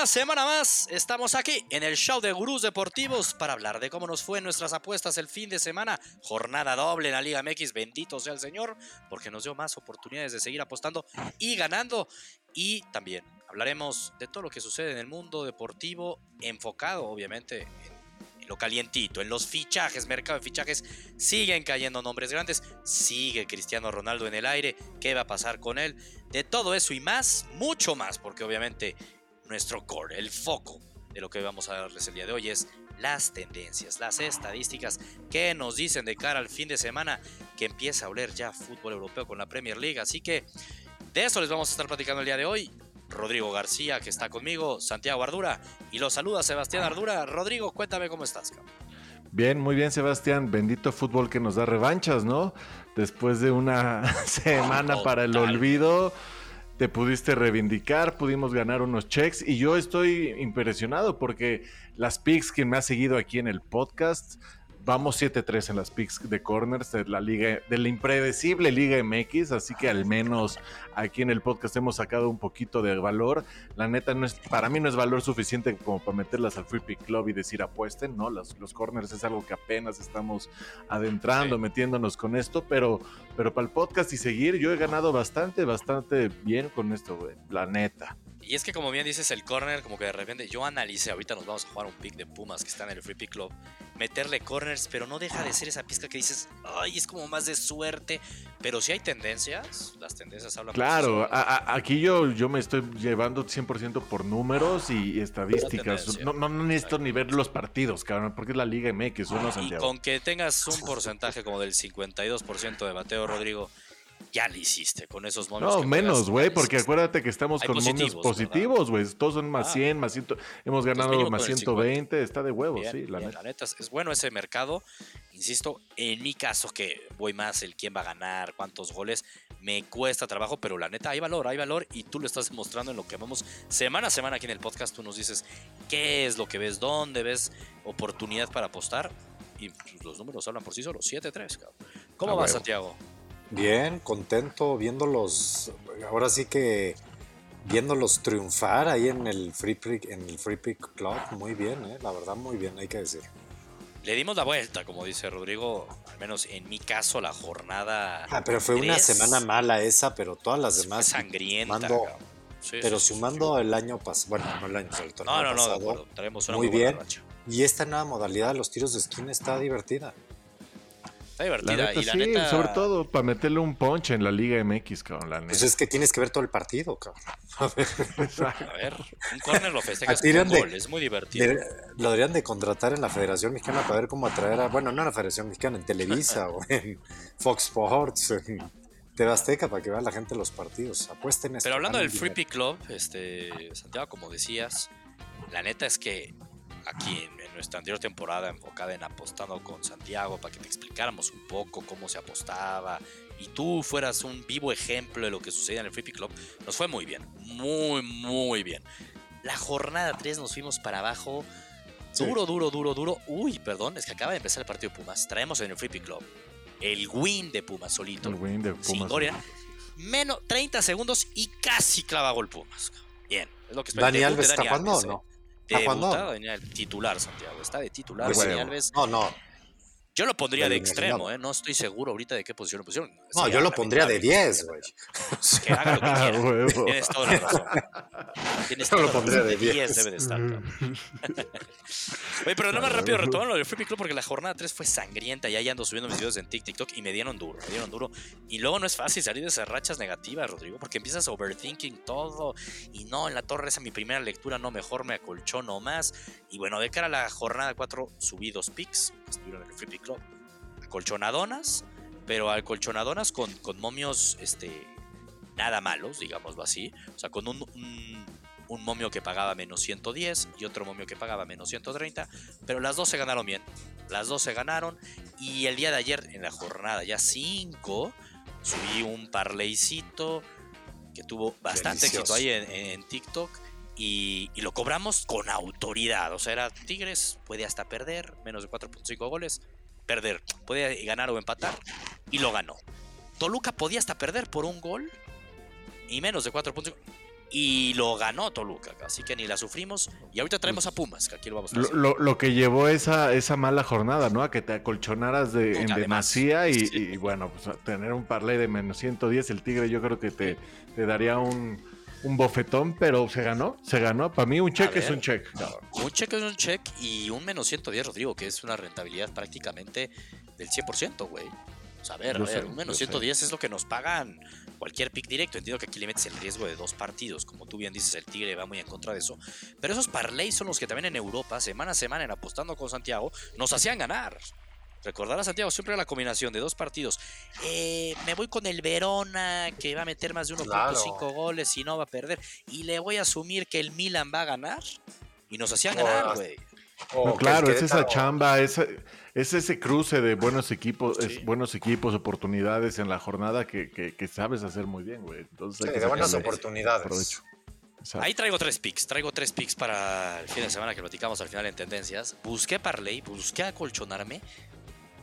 Una semana más estamos aquí en el show de Gurús Deportivos para hablar de cómo nos fue nuestras apuestas el fin de semana. Jornada doble en la Liga MX, bendito sea el Señor, porque nos dio más oportunidades de seguir apostando y ganando. Y también hablaremos de todo lo que sucede en el mundo deportivo, enfocado obviamente en lo calientito, en los fichajes, mercado de fichajes, siguen cayendo nombres grandes, sigue Cristiano Ronaldo en el aire, ¿qué va a pasar con él? De todo eso y más, mucho más, porque obviamente nuestro core, el foco de lo que vamos a darles el día de hoy es las tendencias, las estadísticas que nos dicen de cara al fin de semana que empieza a oler ya fútbol europeo con la Premier League. Así que de eso les vamos a estar platicando el día de hoy. Rodrigo García, que está conmigo, Santiago Ardura, y los saluda Sebastián Ardura. Rodrigo, cuéntame cómo estás, cabrón. Bien, muy bien, Sebastián. Bendito fútbol que nos da revanchas, ¿no? Después de una semana para el olvido te pudiste reivindicar, pudimos ganar unos checks y yo estoy impresionado porque las picks, quien me ha seguido aquí en el podcast, Vamos 7-3 en las picks de corners de la liga, de la impredecible Liga MX, así que al menos aquí en el podcast hemos sacado un poquito de valor. La neta, no es, para mí no es valor suficiente como para meterlas al Free Pick Club y decir apuesten, ¿no? Los, los corners es algo que apenas estamos adentrando, metiéndonos con esto, pero, pero para el podcast y seguir, yo he ganado bastante, bastante bien con esto, güey. La neta. Y es que como bien dices el corner, como que de repente yo analicé, ahorita nos vamos a jugar un pick de Pumas que está en el Free Pick Club, meterle corners, pero no deja de ser esa pizca que dices, ay, es como más de suerte, pero si hay tendencias, las tendencias hablan Claro, aquí yo, yo me estoy llevando 100% por números y estadísticas. No, no, necesito ni ver los partidos, cabrón, porque es la Liga MX, uno Santiago. Y con que tengas un porcentaje como del 52% de bateo, Rodrigo, ya lo hiciste con esos momios. No, menos, güey, porque acuérdate que estamos con momios positivos, güey. Todos son más 100, ah. más 100. Hemos pues ganado más 120. Está de huevos, sí, la, neta. la neta. Es bueno ese mercado. Insisto, en mi caso, que voy más el quién va a ganar, cuántos goles, me cuesta trabajo, pero la neta, hay valor, hay valor. Y tú lo estás mostrando en lo que vamos semana a semana aquí en el podcast. Tú nos dices qué es lo que ves, dónde ves oportunidad para apostar. Y los números hablan por sí solos. 7-3, cabrón. ¿Cómo va, Santiago? Bien, contento viéndolos. Ahora sí que viéndolos triunfar ahí en el Free Pick, en el Free Pick Club. Muy bien, eh, la verdad, muy bien, hay que decir. Le dimos la vuelta, como dice Rodrigo, al menos en mi caso, la jornada. Ah, pero fue una semana mala esa, pero todas las demás. Sangrienta. pero sumando el año pasado, bueno, no el año pasado, no, no, no, una muy, bien. Y esta nueva modalidad de los tiros de esquina está divertida divertida. y la sí, sobre todo para meterle un punch en la Liga MX, cabrón. La neta. Pues es que tienes que ver todo el partido, cabrón. A ver, un corner lo festejas con gol, es muy divertido. lo deberían de contratar en la Federación Mexicana para ver cómo atraer a, bueno, no en la Federación Mexicana, en Televisa o en Fox Sports, en TV Azteca, para que vean la gente los partidos. Apuesten Pero hablando del Free Pick Club, este, Santiago, como decías, la neta es que aquí en, nuestra anterior temporada enfocada en apostando con Santiago para que te explicáramos un poco cómo se apostaba y tú fueras un vivo ejemplo de lo que sucedía en el Free Club, nos fue muy bien, muy, muy bien. La jornada 3 nos fuimos para abajo, duro, duro, duro, duro. Uy, perdón, es que acaba de empezar el partido de Pumas. Traemos en el Free Club el win de Pumas solito. El win de Pumas. Sin Menos 30 segundos y casi clava gol Pumas. Bien, es lo que Dani Alves está jugando o no? Debutado, venía el titular, Santiago. Está de titular. No, no. Yo lo pondría de extremo, ¿eh? No estoy seguro ahorita de qué posición lo pusieron. No, yo lo pondría de 10, güey. Que haga lo que quiera. Tienes toda la razón. Tienes toda lo pondría de 10. debe de estar. Oye, pero nada más rápido retomando lo del Free Club porque la jornada 3 fue sangrienta y ahí ando subiendo mis videos en TikTok y me dieron duro, me dieron duro. Y luego no es fácil salir de esas rachas negativas, Rodrigo, porque empiezas overthinking todo y no, en la torre esa mi primera lectura, no, mejor me acolchono más. Y bueno, de cara a la jornada 4 subí dos picks, estuvieron en el Free Club, acolchonadonas, pero acolchonadonas con, con momios, este, nada malos, digámoslo así. O sea, con un un momio que pagaba menos 110 y otro momio que pagaba menos 130, pero las dos se ganaron bien, las dos se ganaron y el día de ayer en la jornada ya 5 subí un parleycito que tuvo bastante éxito ahí en, TikTok y, lo cobramos con autoridad, o sea, era Tigres, puede hasta perder, menos de 4.5 goles, perder, podía ganar o empatar y lo ganó. Toluca podía hasta perder por un gol y menos de 4.5 Y lo ganó Toluca, así que ni la sufrimos. Y ahorita traemos a Pumas, que aquí lo vamos a hacer. lo- lo que llevó esa, esa mala jornada, ¿no? A que te acolchonaras de, en demasía y, sí. y, bueno, pues tener un parlay de menos 110, el Tigre yo creo que te, te daría un, un bofetón, pero se ganó, se ganó. Para mí un cheque es un cheque. Un cheque es un check y un menos 110, Rodrigo, que es una rentabilidad prácticamente del 100%, güey. O sea, a ver, Yo a ver, sé, un menos yo sé. 110 es lo que nos pagan cualquier pick directo. Entiendo que aquí le metes el riesgo de dos partidos. Como tú bien dices, el Tigre va muy en contra de eso. Pero esos parlays son los que también en Europa, semana a semana, en apostando con Santiago, nos hacían ganar. Recordará Santiago siempre la combinación de dos partidos. Eh, me voy con el Verona, que va a meter más de 1.5 Claro. goles y no va a perder. Y le voy a asumir que el Milan va a ganar. Y nos hacían Oh, ganar, güey. O No, que el claro, es esa chamba, esa- es ese cruce de buenos equipos, es buenos equipos, oportunidades en la jornada que, que- que sabes hacer muy bien, güey. Entonces, Sí, de buenas oportunidades. provecho. Exacto. Ahí traigo tres picks. Traigo tres picks para el fin de semana que platicamos al final en tendencias. Busqué parlay, busqué acolchonarme,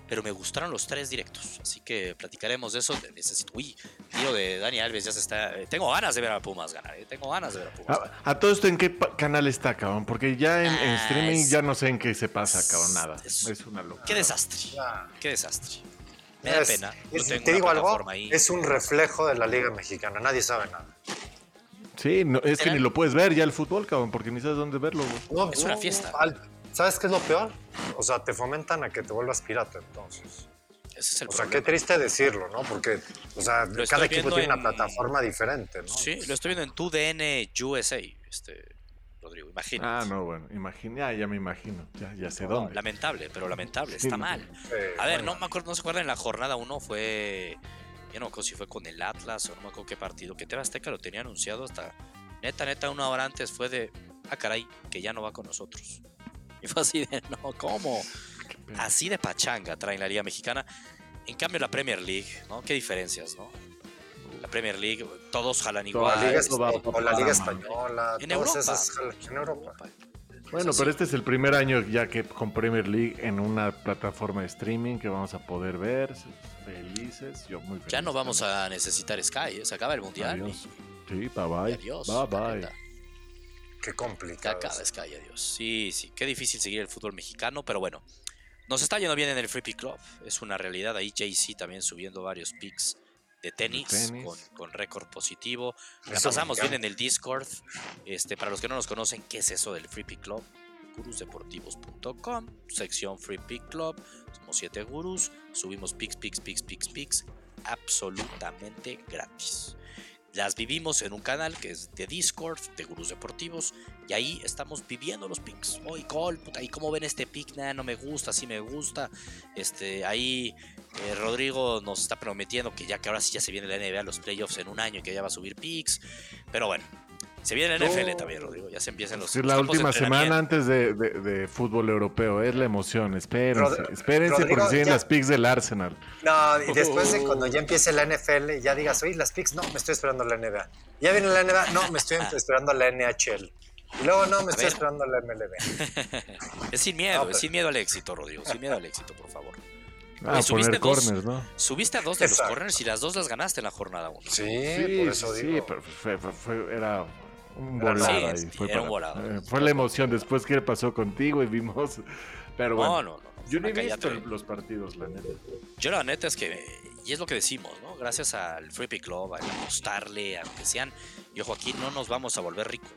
pero me gustaron los tres directos. Así que platicaremos de eso. Necesito. Uy, tío de Dani Alves ya se está. eh, Tengo ganas de ver a Pumas ganar. eh, Tengo ganas de ver a Pumas. ganar. A, a todo esto, ¿en qué canal está, cabrón? Porque ya en, en Ah, streaming es- ya no sé en qué se pasa, cabrón, nada. es- Es, una locura. Qué desastre. Qué desastre. Me da Es- pena. Tengo te digo algo, ahí. es un reflejo de la Liga Mexicana, nadie sabe nada. Sí, no, es que ni lo puedes ver ya el fútbol, cabrón, porque ni sabes dónde verlo, güey. No, Es una fiesta. al- ¿Sabes qué es lo peor? O sea, te fomentan a que te vuelvas pirata, entonces. Ese es el O sea, qué triste decirlo, ¿no? Porque, o sea, Lo cada equipo tiene en- una plataforma diferente, ¿no? Sí, lo estoy viendo en 2DN USA, este, Rodrigo. Imagínate. Ah, no, bueno, imagina, ya, ya me imagino, ya, ya sé No, dónde. lamentable, pero lamentable. Está mal. A ver, no me acuerdo, no se acuerdan, en la jornada 1 fue. Ya no me acuerdo si fue con el Atlas o no me acuerdo qué partido. Que TV Azteca lo tenía anunciado hasta. Neta, neta, una hora antes fue de. Ah, caray, que ya no va con nosotros. Y fue así de. No, ¿cómo? Así de pachanga traen la Liga Mexicana. En cambio, la Premier League, ¿no? Qué diferencias, ¿no? La Premier League, todos jalan igual. la Liga, va o la Liga. Española, En todas Europa. esas jalan- en Europa. Bueno, pero este es el primer año ya que con Premier League en una plataforma de streaming que vamos a poder ver. Felices, yo muy feliz. Ya no vamos a necesitar Sky, ¿eh? se acaba el mundial. Adiós. y- Sí, bye bye. adiós. Bye bye. Qué complicado. acaba Sky, adiós. Sí, sí, qué difícil seguir el fútbol mexicano, pero bueno. Nos está yendo bien en el Free Pick Club, es una realidad. Ahí JC también subiendo varios picks de tenis, tenis. con, con récord positivo. La pasamos bien en el Discord. Este, para los que no nos conocen, ¿qué es eso del Free Pick Club? gurusdeportivos.com, sección Free Pick Club. Somos siete gurús, subimos picks, picks, picks, picks, picks, absolutamente gratis. Las vivimos en un canal que es de Discord, de Gurús Deportivos, y ahí estamos viviendo los picks. Oye, Col, puta, ¿y cómo ven este pick? Nah, no me gusta, sí me gusta. Este, ahí eh, Rodrigo nos está prometiendo que ya que ahora sí ya se viene la NBA, los playoffs en un año y que ya va a subir picks. Pero bueno, se viene la NFL también, Rodrigo. Ya se empiezan los. Sí, los la última semana antes de, de- de fútbol europeo, es la emoción. Espérense, Rod- espérense Rodrigo, porque siguen ya- las picks del Arsenal. No, y después de cuando ya empiece la NFL, ya digas, oye, las picks, no, me estoy esperando la NBA. Ya viene la NBA, no, me estoy esperando la NHL. Y luego, no, me estoy ver. esperando la MLB. Es sin miedo, No, es sin miedo al éxito, Rodrigo. Sin miedo al éxito, por favor. Ah, Oye, subiste poner dos. corners, ¿no? Subiste a dos de los corners y las dos las ganaste en la jornada 1. Sí, Sí, por eso sí, digo. pero fue, fue- fue- era un volado nada. ahí. Sí, Fue, para- volado. eh, fue la emoción después que pasó contigo y vimos. Pero bueno, No, no, no. yo no he visto te- los partidos, la neta. Yo la neta es que, y es lo que decimos, ¿no? Gracias al Free Pick Club, al apostarle, aunque sean, y ojo, aquí no nos vamos a volver ricos.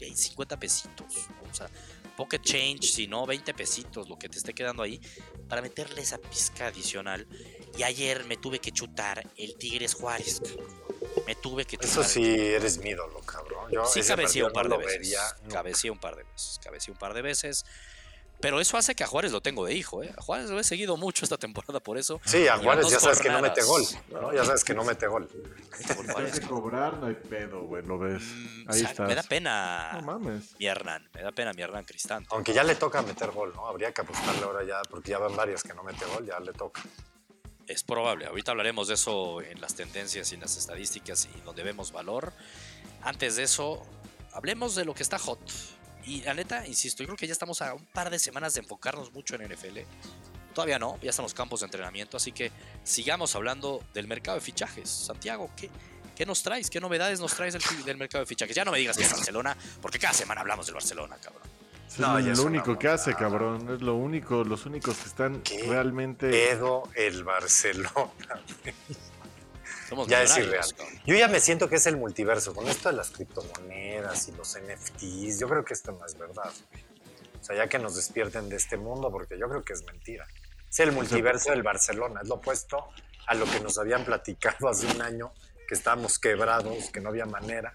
Hay 50 pesitos, o sea, pocket change, si no, 20 pesitos, lo que te esté quedando ahí, para meterle esa pizca adicional. Y ayer me tuve que chutar el Tigres Juárez. Me tuve que chutar. Eso sí, eres mi ídolo, cabrón. Yo Sí ese cabecía partido un par no de veces. Cabecía un par de veces. Cabecía un par de veces. Pero eso hace que a Juárez lo tengo de hijo, ¿eh? A Juárez lo he seguido mucho esta temporada por eso. Sí, a Juárez ya sabes que no mete gol. jornadas. ¿no? Ya sabes que no mete gol. Juárez. de cobrar no hay pedo, güey, lo ves. Mm, Ahí o sea. Me da pena No mames. mi Hernán. Me da pena mi Hernán Cristante. Aunque ya le toca meter gol, ¿no? Habría que apostarle ahora ya, porque ya van varias que no mete gol, ya le toca. Es probable. Ahorita hablaremos de eso en las tendencias y en las estadísticas y donde vemos valor. Antes de eso, hablemos de lo que está hot. Y la neta, insisto, yo creo que ya estamos a un par de semanas de enfocarnos mucho en NFL. Todavía no, ya están los campos de entrenamiento, así que sigamos hablando del mercado de fichajes. Santiago, ¿qué, ¿Qué nos traes? ¿Qué novedades nos traes del, mercado de fichajes? Ya no me digas que es Barcelona, porque cada semana hablamos del Barcelona, cabrón. Es no, lo, único que hace, cabrón. Es lo único, los únicos que están realmente. Pedo el Barcelona. ya es irreal. Yo ya me siento que es el multiverso. Con esto de las criptomonedas y los NFTs, yo creo que esto no es verdad. O sea, ya que nos despierten de este mundo, porque yo creo que es mentira. Es el multiverso del Barcelona, es lo opuesto a lo que nos habían platicado hace un año, que estábamos quebrados, que no había manera.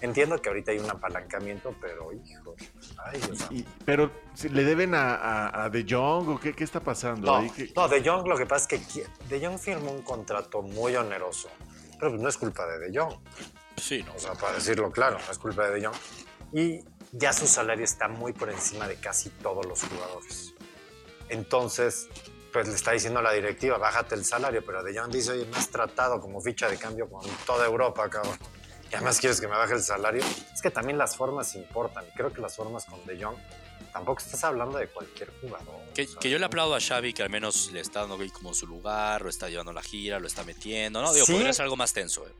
Entiendo que ahorita hay un apalancamiento, pero hijo, ay Dios Pero le deben a, De Jong o qué, qué está pasando no, ahí? No, De Jong lo que pasa es que De Jong firmó un contrato muy oneroso, pero no es culpa de De Jong. Sí, no. O sea, para decirlo claro, no es culpa de De Jong. Y ya su salario está muy por encima de casi todos los jugadores. Entonces, pues le está diciendo a la directiva, bájate el salario, pero De Jong dice, oye, me has tratado como ficha de cambio con toda Europa, cabrón y además quieres que me baje el salario, es que también las formas importan. Y creo que las formas con De Jong, tampoco estás hablando de cualquier jugador. Que, yo le aplaudo a Xavi que al menos le está dando como su lugar, lo está llevando la gira, lo está metiendo. No, digo, podría ser algo más tenso. Eh,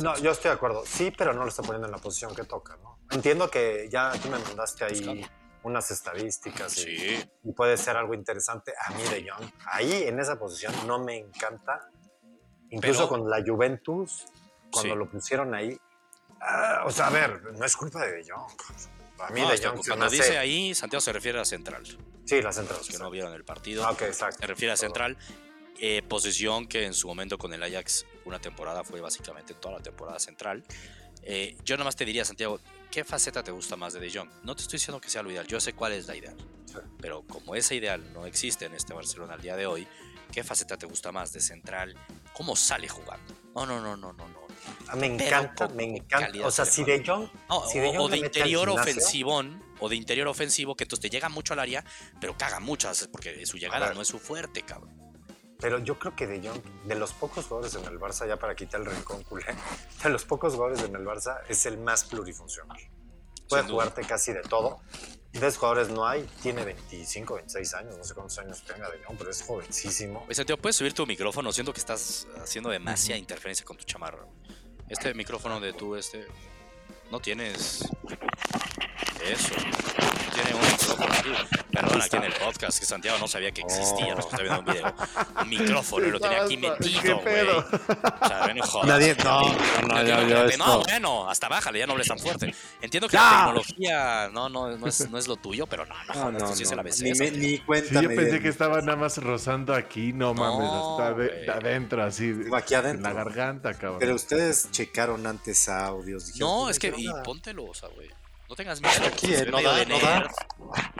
no, yo estoy de acuerdo. Sí, pero no lo está poniendo en la posición que toca, ¿no? Entiendo que ya tú me mandaste ahí unas estadísticas y, puede ser algo interesante. A mí De Jong, ahí en esa posición no me encanta. Incluso con la Juventus, cuando lo pusieron ahí, Ah, o sea, a ver, no es culpa de De Jong. A mí De Jong Cuando dice ahí, Santiago se refiere a central. Sí, la central. Los que no vieron el partido. Ah, ok, exacto. Se refiere a central. Eh, posición que en su momento con el Ajax una temporada fue básicamente toda la temporada central. Eh, yo nomás te diría, Santiago, ¿qué faceta te gusta más de De Jong? No te estoy diciendo que sea lo ideal, yo sé cuál es la ideal. Pero como esa ideal no existe en este Barcelona al día de hoy, ¿qué faceta te gusta más de central? ¿Cómo sale jugando? No, no, no, no, no, no. Ah, me encanta, me encanta. O sea, si de Jong. o, de interior ofensivón, o de interior ofensivo, que entonces te llega mucho al área, pero caga mucho, porque su llegada no es su fuerte, cabrón. Pero yo creo que De Jong, de los pocos jugadores en el Barça, ya para quitar el rincón culé, de los pocos jugadores en el Barça, es el más plurifuncional. Puede jugarte casi de todo. De esos jugadores no hay, tiene 25, 26 años, no sé cuántos años tenga De Jong, pero es jovencísimo. Oye, tío, ¿puedes subir tu micrófono? Siento que estás haciendo demasiada interferencia con tu chamarra. Este micrófono de tú, este. No tienes. Eso. Tiene un. Perdón, aquí en el podcast, que Santiago no sabía que existía, no estaba viendo un video. Un micrófono y lo tenía aquí metido, güey. O sea, ven joder. Nadie, no, no, no, no, bueno, hasta bájale, ya no hables tan fuerte. Entiendo que la tecnología no, no, no, es, no es lo tuyo, pero no, no, joder, esto sí es la ABC. Ni, ni cuenta. Sí, yo pensé que estaba nada más rozando aquí, no mames, hasta de, adentro, así. Aquí adentro. En la garganta, cabrón. Pero ustedes checaron antes audios. no, es que, y póntelo, o sea, güey. No tengas miedo. Aquí, eh, no da, no da.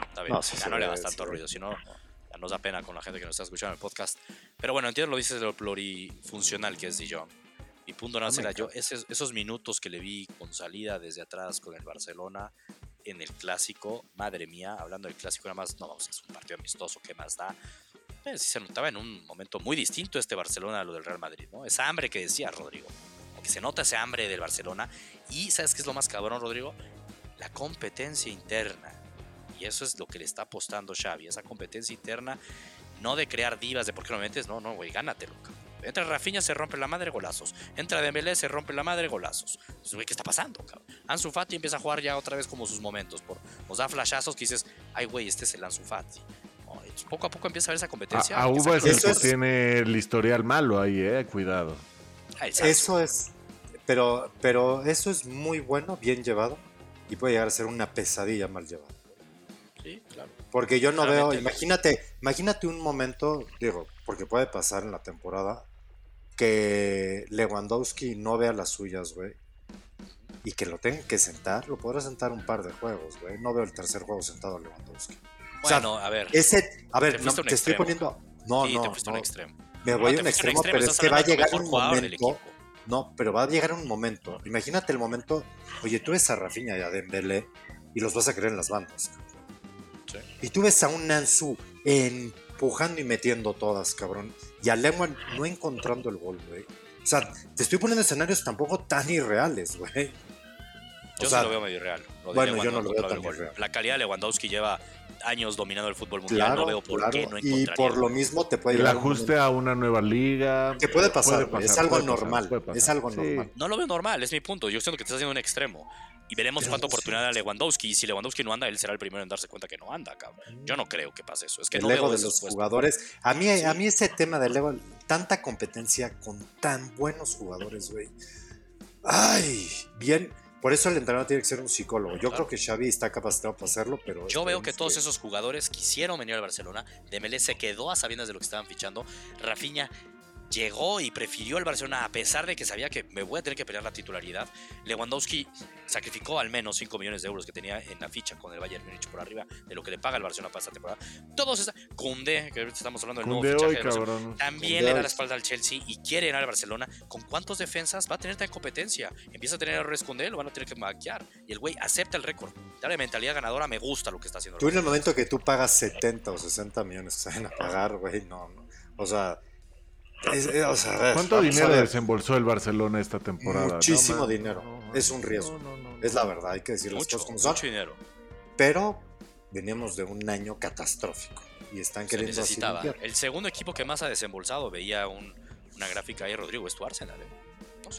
Está bien, ya no le hagas tanto ruido, si no, ya nos da pena con la gente que nos está escuchando el podcast. Pero bueno, entiendo lo dices de lo plurifuncional que es De Jong. Mi punto no será yo, esos, esos minutos que le vi con salida desde atrás con el Barcelona en el clásico, madre mía, hablando del clásico, nada más, no, es un partido amistoso, ¿qué más da? Eh, sí se notaba en un momento muy distinto este Barcelona a lo del Real Madrid, ¿no? Esa hambre que decía Rodrigo, que se nota ese hambre del Barcelona. Y ¿sabes qué es lo más cabrón, Rodrigo? La competencia interna. Y eso es lo que le está apostando Xavi, esa competencia interna, no de crear divas de por qué no metes, no, no, güey, gánatelo. Entra Rafinha, se rompe la madre, golazos. Entra Dembélé, se rompe la madre, golazos. Entonces, ¿qué está pasando, cabrón? Ansu Fati empieza a jugar ya otra vez como sus momentos. Por, nos da flashazos que dices, ay, güey, este es el Ansu Fati. poco a poco empieza a ver esa competencia. A, Uva es el que tiene el historial malo ahí, eh, cuidado. Eso es, pero, pero eso es muy bueno, bien llevado y puede llegar a ser una pesadilla mal llevada. Sí, claro. Porque yo no veo, imagínate, imagínate un momento, digo, porque puede pasar en la temporada, que Lewandowski no vea las suyas, güey, y que lo tenga que sentar, lo podrá sentar un par de juegos, güey. No veo el tercer juego sentado a Lewandowski. Bueno, a ver. Ese, a ver, no, te estoy poniendo. No, no, no. extremo. Me voy a un extremo, pero es que va a llegar un momento no, pero va a llegar un momento. Imagínate el momento. Oye, tú ves a Rafinha y a Dembélé y los vas a creer en las bandas. Y tú ves a un Nansu empujando y metiendo todas, cabrón. Y a Lemon no encontrando el gol, güey. O sea, te estoy poniendo escenarios tampoco tan irreales, güey. Yo sea, sí lo veo medio real. lo bueno, yo no lo veo tan irreal. La calidad de Lewandowski lleva años dominando el fútbol mundial. Claro, no veo por claro. qué no y por lo mismo te puede El ajuste a una nueva liga. Que puede pasar, es algo normal, pasar. es algo Sí. normal. No lo veo normal, es mi punto. Yo siento que te estás haciendo un extremo. Y veremos Pero cuánta oportunidad da Lewandowski. Y si Lewandowski no anda, él será el primero en darse cuenta que no anda, cabrón. Yo no creo que pase eso. Es que el no ego veo de los jugadores. A mí, Sí. a mí ese tema del ego, tanta competencia con tan buenos jugadores, güey. Ay, bien. Por eso el entrenador tiene que ser un psicólogo. Yo Claro. creo que Xavi está capacitado para hacerlo, pero Yo veo que todos esos jugadores quisieron venir al Barcelona. Dembélé se quedó a sabiendas de lo que estaban fichando. Rafinha llegó y prefirió el Barcelona a pesar de que sabía que me voy a tener que pelear la titularidad. Lewandowski sacrificó al menos 5 millones de euros que tenía en la ficha con el Bayern Múnich por arriba de lo que le paga el Barcelona para esta temporada. Todos esa Kunde, que ahorita estamos hablando del nuevo Koundé fichaje hoy, del cabrón. también Koundé le da la espalda al Chelsea y quiere ganar al Barcelona. ¿Con cuántos defensas va a tener tan competencia? Empieza a tener errores con él, lo van a tener que maquillar. Y el güey acepta el récord. Dale mentalidad ganadora, me gusta lo que está haciendo. el Tú en el momento que tú pagas 70 o 60 millones que saben a pagar, güey, no, no. O sea, es- o sea, a ver, ¿Cuánto dinero desembolsó el Barcelona esta temporada? Muchísimo No, man. dinero. No, Es un riesgo. no, no, no. Es la verdad, hay que decir las mucho, cosas como son. mucho dinero. Pero veníamos de un año catastrófico y están Se queriendo necesitaba. El segundo equipo que más ha desembolsado, veía un- una gráfica ahí, Rodrigo, es tu Arsenal. ¿eh?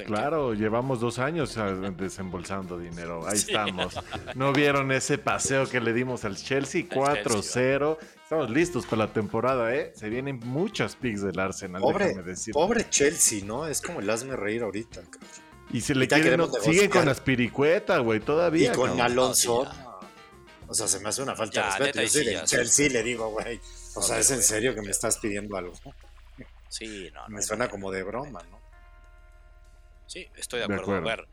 Claro, llevamos dos años ah, desembolsando dinero. Ahí Sí. estamos. ¿No vieron ese paseo que le dimos al Chelsea? 4-0. Estamos listos para la temporada, ¿eh? Se vienen muchas picks del Arsenal, Pobre, déjame decir. pobre Chelsea, ¿no? Es como el hazme reír ahorita. cabrón. Y se le quieren, no- siguen con las piricuetas, güey, todavía. Y con cabrón. Alonso. O sea, se me hace una falta Ya, de respeto. neta, Yo soy sí. Chelsea le digo, güey. O sea, ¿es en serio que me estás pidiendo algo? Sí, no, no. Me suena como de broma, ¿no? Sí, estoy de De acuerdo. A ver,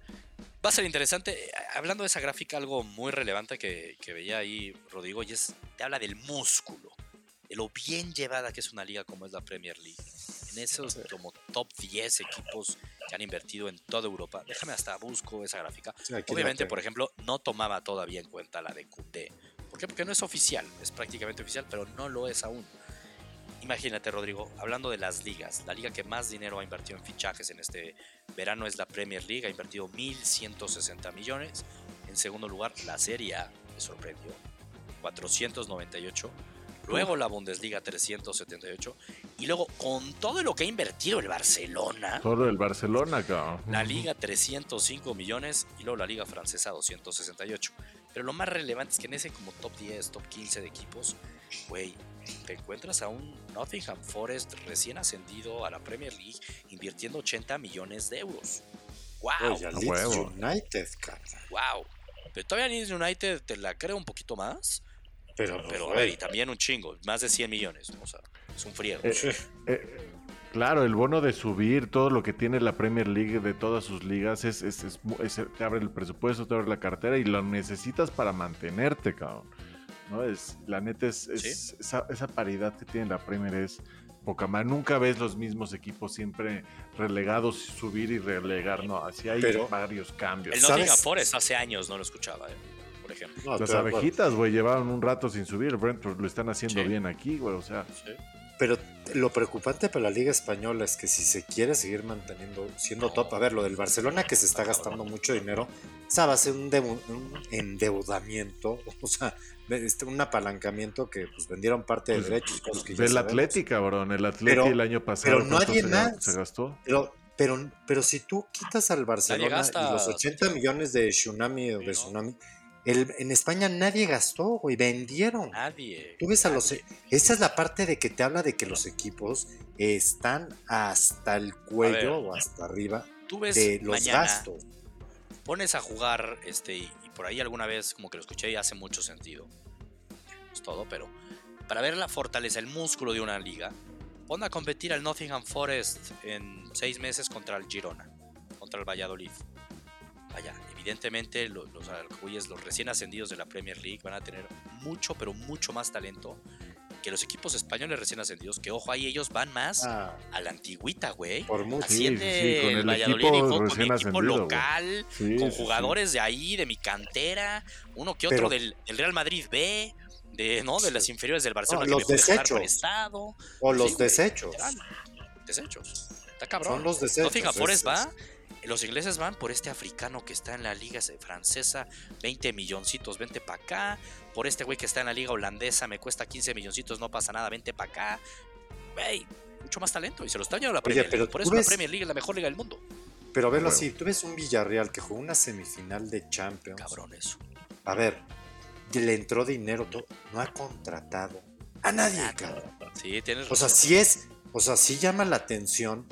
va a ser interesante. Eh, Hablando de esa gráfica, algo muy relevante que, que veía ahí Rodrigo, y es, te habla del músculo, de lo bien llevada que es una liga como es la Premier League. En esos como top 10 equipos que han invertido en toda Europa. Déjame hasta busco esa gráfica. Sí, Obviamente, por ejemplo, no tomaba todavía en cuenta la de Koundé. ¿Por qué? Porque no es oficial, es prácticamente oficial, pero no lo es aún. Imagínate, Rodrigo, hablando de las ligas, la liga que más dinero ha invertido en fichajes en este verano es la Premier League, ha invertido 1.160 millones. En segundo lugar, la Serie A, me sorprendió, 498. Luego la Bundesliga, 378. Y luego, con todo lo que ha invertido el Barcelona, Todo el Barcelona, cabrón. la Liga 305 millones y luego la Liga Francesa 268. Pero lo más relevante es que en ese como top 10, top 15 de equipos, güey, te encuentras a un Nottingham Forest recién ascendido a la Premier League invirtiendo 80 millones de euros. ¡Wow! Oye, al a Leeds huevo. United, cabrón. ¡Wow! Pero todavía Leeds United te la creo un poquito más, Pero, pero güey, güey, también un chingo, más de 100 millones. O sea, es un friego. Eh, sí. Eh, claro, el bono de subir, todo lo que tiene la Premier League de todas sus ligas, es, es- es mu- es- te abre el presupuesto, te abre la cartera y lo necesitas para mantenerte, cabrón. ¿No? Es, la neta es, es- esa, esa paridad que tiene la Premier es poca más. Nunca ves los mismos equipos siempre relegados, subir y relegar, no, así hay Pero- varios cambios. El. Nottingham Forest hace años no lo escuchaba, eh, por ejemplo. No, Las abejitas, güey, llevaban un rato sin subir. Brentford lo están haciendo Sí. bien aquí, güey. O sea, Sí. Pero lo preocupante para la Liga Española es que si se quiere seguir manteniendo, siendo top, a ver, lo del Barcelona que se está gastando mucho dinero, o sea, va a ser un, endeudamiento, o sea, este, un apalancamiento que pues vendieron parte de Pues, derechos. cosas que ya ve el sabemos. Atlético, cabrón. El Atlético el año pasado. pero ¿cuánto nadie se, más. se gastó? Pero, pero, pero si tú quitas al Barcelona y los 80 millones de Tsunami o de ¿no? El- en España nadie gastó, güey, vendieron. Nadie. Tú ves a los. nadie. Esa es la parte de que te habla de que los equipos están hasta el cuello ver. o hasta arriba Tú ves de los mañana, gastos. pones a jugar, este, y, y por ahí alguna vez como que lo escuché y hace mucho sentido. Es todo, pero para ver la fortaleza, el músculo de una liga, pon a competir al Nottingham Forest en seis meses contra el Girona, contra el Valladolid. Vaya, evidentemente lo- los, güeyes, los recién ascendidos de la Premier League van a tener mucho, pero mucho más talento que los equipos españoles recién ascendidos, que ojo ahí ellos van más Ah, a la antigüita, güey. por mucho. Sí, sí, con el, el Valladolid equipo con, recién equipo local, Sí, con jugadores de ahí, de mi cantera, uno que otro Pero- del, del Real Madrid B, de, ¿no? de las inferiores del Barcelona No, que los me jalar desechos. prestado. O los desechos. literal, Desechos. Está cabrón. Son los desechos. Nottingham Forest es- va Los ingleses van por este africano que está en la liga francesa, 20 milloncitos, vente para acá. Por este güey que está en la liga holandesa, me cuesta 15 milloncitos, no pasa nada, vente para acá. Güey, mucho más talento y se lo está yendo la Premier pero League. Por eso la Premier League es la mejor liga del mundo. Pero verlo Huevo. así, tú ves un Villarreal que jugó una semifinal de Champions. Cabrón eso. A ver, le entró dinero, todo, no ha contratado a nadie, cabrón. Sí, tienes O sea, razón. sí es, o sea, sí llama la atención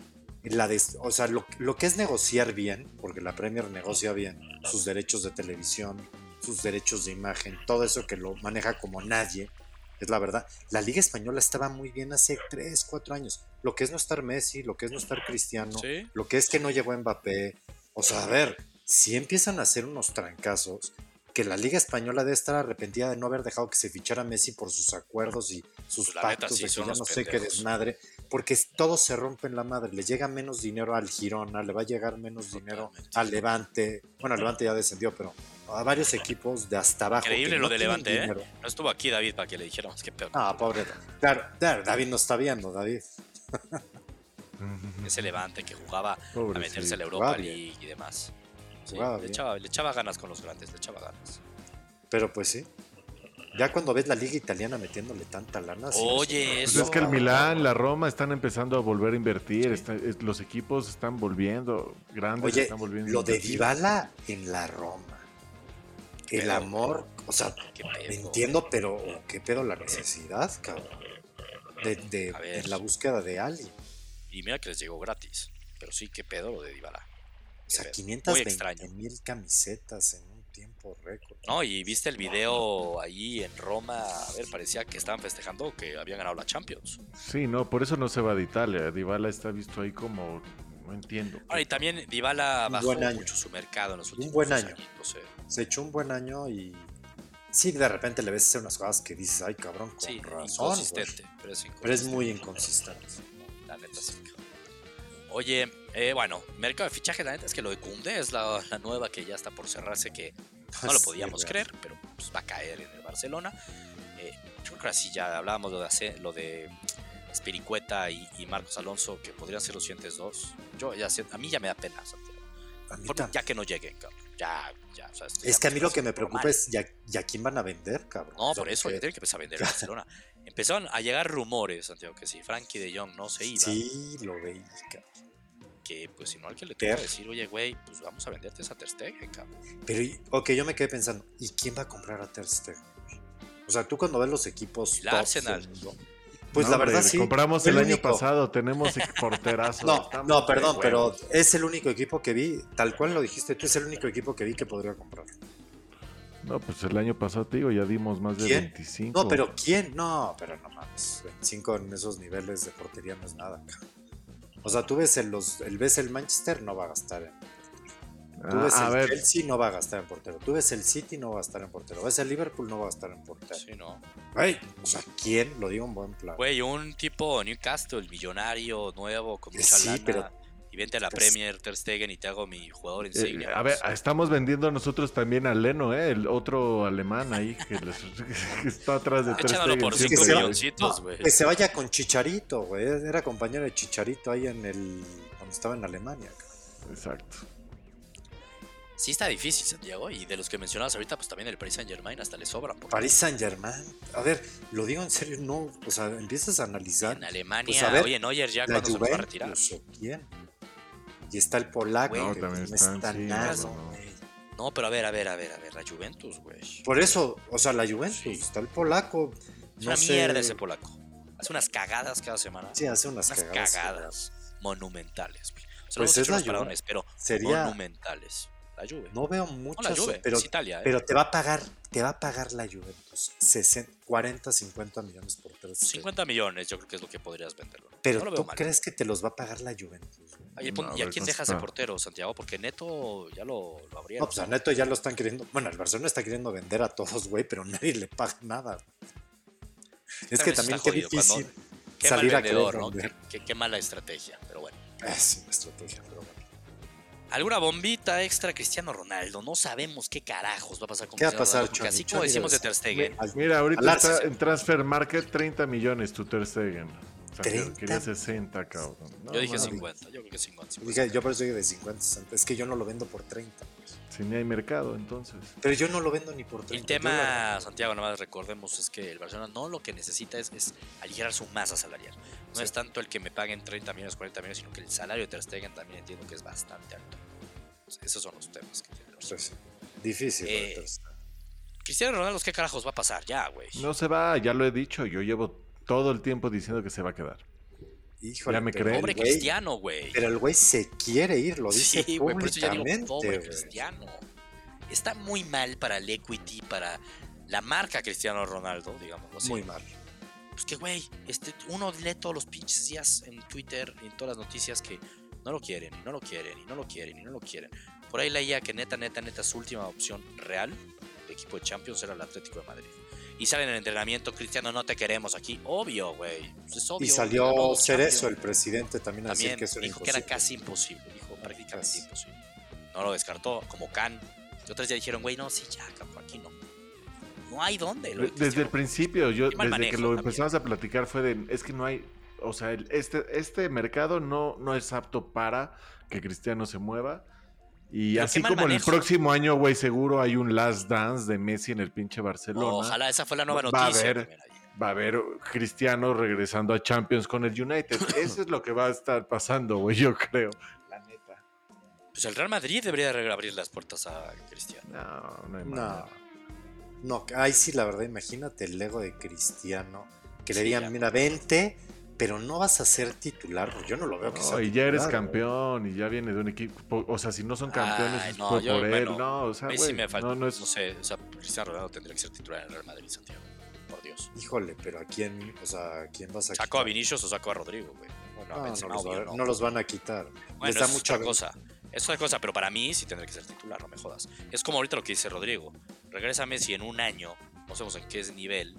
la des- o sea, lo, lo que es negociar bien, porque la Premier negocia bien sus derechos de televisión, sus derechos de imagen, todo eso que lo maneja como nadie, es la verdad. La Liga Española estaba muy bien hace 3, 4 años. Lo que es no estar Messi, lo que es no estar Cristiano, Sí. lo que es que no llegó Mbappé. O sea, a ver, si empiezan a hacer unos trancazos, que la Liga Española debe estar arrepentida de no haber dejado que se fichara Messi por sus acuerdos y sus neta, pactos sí, de que ya no sé qué desmadre, porque todo se rompe en la madre. Le llega menos dinero al Girona, le va a llegar menos dinero al Levante. Bueno, Levante ya descendió, pero a varios equipos de hasta abajo. Increíble que lo de Levante, ¿eh? No estuvo aquí David para que le dijéramos qué peor. Ah, pobre. Claro, claro, David no está viendo, David. Ese Levante que jugaba a Pobrecito. meterse a la Europa. League y demás. Sí, le, echaba, le echaba ganas con los grandes, le echaba ganas. Pero pues sí. Ya cuando ves la liga italiana metiéndole tanta lana. sí, Oye, Pues eso. es que el Milán, la Roma están empezando a volver a invertir. está- es- los equipos están volviendo grandes. Oye, están volviendo lo de. Dybala en la Roma. El Pero- amor, o sea, entiendo, pero ¿qué pedo la necesidad, cabrón? De, de- A ver. en la búsqueda de Ali. Y mira que les llegó gratis. Pero sí, qué pedo lo de Dybala. O sea, Qué pedo. 520 Muy extraño. mil camisetas en un tiempo récord. No, y viste el video ahí en Roma. A ver, parecía que estaban festejando que habían ganado la Champions. Sí, no, por eso no se va de Italia. Dybala está visto ahí como. No entiendo. Ahora, y también Dybala Un bajó buen año. mucho su mercado en los últimos buen dos año. años, no sé. Se echó un buen año y. Sí, de repente le ves hacer unas cosas que dices, ay, cabrón, con Sí, razón. inconsistente. güey". Pero es, Pero es inconsistente. muy inconsistente. La neta sí. Oye, eh, bueno, mercado de fichaje, la neta es que lo de Kunde es la, la nueva que ya está por cerrarse, que no lo Sí, podíamos creer, pero pues, va a caer en el Barcelona. Eh, yo creo que así ya hablábamos lo de, hacer- lo de Spiricueta y, y Marcos Alonso, que podrían ser los siguientes dos. Yo ya sé- a mí ya me da pena, Santiago. Por- ya que no lleguen, cabrón. Ya, ya. o sea, esto Es que a mí lo que me preocupa es, ¿ya, ¿ya quién van a vender, cabrón? No, O sea, por eso, ya porque- tienen que empezar a vender en Barcelona. Empezaron a llegar rumores, Santiago, que si Frankie de Jong no se iba, Sí, lo veí, cabrón. Que pues si no alguien le Ter. toca decir, oye, güey, pues vamos a venderte esa Ter Stegen, cabrón. Pero, ok, yo me quedé pensando, ¿y quién va a comprar a Ter Stegen? O sea, tú cuando ves los equipos El Arsenal. del mundo, pues No, la hombre, verdad sí. Compramos el, año pasado, tenemos porterazo. No, estamos no, perdón, pero es el único equipo que vi, tal cual lo dijiste tú, es el único equipo que vi que podría comprar. No, pues el año pasado te digo, ya dimos más de ¿Quién? 25. No, pero ¿quién? No, pero no mames. 25 en esos niveles de portería no es nada. cabrón. O sea, tú ves el, los, el, ves el Manchester, no va a gastar en Tú Ah, ves a el ver, Chelsea, no va a gastar en portero. Tú ves el City, no va a gastar en portero. Ves el Liverpool, no va a gastar en portero. Sí, no. Güey, o sea, ¿quién? Lo digo en buen plan. Güey, un tipo Newcastle, millonario, nuevo, con mucha sí, lana. pero- Y vente a la Premier Ter Stegen y te hago mi jugador eh, insignia. a ver, estamos vendiendo nosotros también a Leno, ¿eh? El otro alemán ahí que, les- que está atrás de Ter Échanlo Stegen. por cinco se milloncitos, No, güey. que se vaya con Chicharito, güey. Era compañero de Chicharito ahí en el. cuando estaba en Alemania. cabrón. Exacto. Sí está difícil, Santiago. Y de los que mencionabas ahorita, pues también el Paris Saint Germain hasta le sobran. porque Paris Saint Germain. A ver, lo digo en serio, no. O sea, empiezas a analizar. En Alemania, Pues, a ver, oye, Neuer ya cuando se va a retirar. Juventus, ¿o quién? Y está el polaco, que No, también no está sí, nada, no, no. No, pero a ver, a ver, a ver, a ver, la Juventus, güey. Por eso, o sea, la Juventus, Sí. está el polaco. Es no una sé, mierda ese polaco. Hace unas cagadas cada semana. Sí, hace unas, unas cagadas. cagadas, monumentales, güey. O sea, Pues no es la paradones, pero Sería- monumentales. La Juve. No veo No, muchas, la Juve, pero, es Italia, ¿eh? pero te va a pagar, te va a pagar la Juventus 60, 40, 50 millones por tres. 50 millones, yo creo que es lo que podrías venderlo. Pero no veo tú mal. crees que te los va a pagar la Juventus. No, ¿Y a a quién ¿cuánto dejas de portero, Santiago? Porque Neto ya lo, lo abrieron. No, pues a Neto ya lo están queriendo. Bueno, el Barcelona está queriendo vender a todos, güey, pero nadie le paga nada. Es que También qué jodido, cuando- difícil Qué mal salir a querer vendedor, ¿no? vender. Qué, qué mala estrategia, pero bueno. Es una estrategia, pero bueno. ¿Alguna bombita extra Cristiano Ronaldo? No sabemos qué carajos va a pasar con ¿Qué va a pasar, Ronaldo, porque Choni? así Choni como decimos de Ter Stegen. Mira, ahorita está en Transfer Market 30 millones tu Ter Stegen. Santiago, 30. Quería 60, cabrón. No, yo dije mames. 50, yo creo que 50. 50. Dije, yo por eso dije de 50, 60. Es que yo no lo vendo por 30. pues. Si ni hay mercado, entonces. Pero yo no lo vendo ni por 30. El tema, lo- Santiago, nada más recordemos, es que el Barcelona no lo que necesita es, es aligerar su masa salarial. No Sí. es tanto el que me paguen 30 millones, 40 millones, sino que el salario de Ter Stegen también entiendo que es bastante alto. Esos son los temas que tiene el Barcelona. Pues, difícil. Eh, entonces. Cristiano Ronaldo, ¿qué carajos va a pasar ya, güey? No se va, ya lo he dicho. Yo llevo todo el tiempo diciendo que se va a quedar. Híjole, ya me pero creen. el Pobre güey- Cristiano, güey. Pero el güey se quiere ir, lo dice Sí, güey, por eso ya digo, públicamente. pobre güey. Cristiano. Está muy mal para el equity, para la marca Cristiano Ronaldo, digamos. así. Muy mal. Pues que, güey, este, uno lee todos los pinches días en Twitter, en todas las noticias que no lo quieren, y no lo quieren, y no lo quieren, y no lo quieren. Por ahí leía que neta, neta, neta, su última opción real de equipo de Champions era el Atlético de Madrid. Y sale en el entrenamiento, Cristiano, no te queremos aquí. Obvio, güey. Pues es obvio. Y salió Cerezo, el presidente, también a decir También que eso era dijo que era casi imposible. Dijo prácticamente Casi. imposible. No lo descartó, como Can. Y otras ya dijeron, güey, no, sí, ya, aquí no. No hay dónde. lo de Desde el principio, yo, desde que lo también. empezamos a platicar fue de, es que no hay, o sea, el- este, este mercado no, no es apto para que Cristiano se mueva. Y Pero así como el manejo. próximo año, güey, seguro hay un last dance de Messi en el pinche Barcelona. Ojalá esa fue la nueva Va a noticia. haber- ahí. Va a haber Cristiano regresando a Champions con el United. Eso es lo que va a estar pasando, güey, yo creo. La neta. Pues el Real Madrid debería de abrir las puertas a Cristiano. No, no hay No. manera. No, ay sí, la verdad, imagínate el ego de Cristiano. Que le digan, mira, vente, pero no vas a ser titular. Yo no lo veo que sea y ya eres campeón y ya viene de un equipo. O sea, si no son campeones, Ay, es no, por, yo, por él. No, o sea, a mí güey, sí me falta. no, No, no es. sé, o sea, Cristiano Ronaldo tendría que ser titular en el Real Madrid, Santiago. Por Dios. Híjole, pero ¿a quién, o sea, ¿a quién vas a ¿Saco a quitar? Vinicius o saco a Rodrigo, güey? Bueno, a No, los obvio, va- no. no los van a quitar. Bueno, Les da eso es mucha otra cosa. Es otra cosa, pero para mí sí tendría que ser titular, no me jodas. Es como ahorita lo que dice Rodrigo. Regresa Messi en un año, no sabemos en qué es nivel,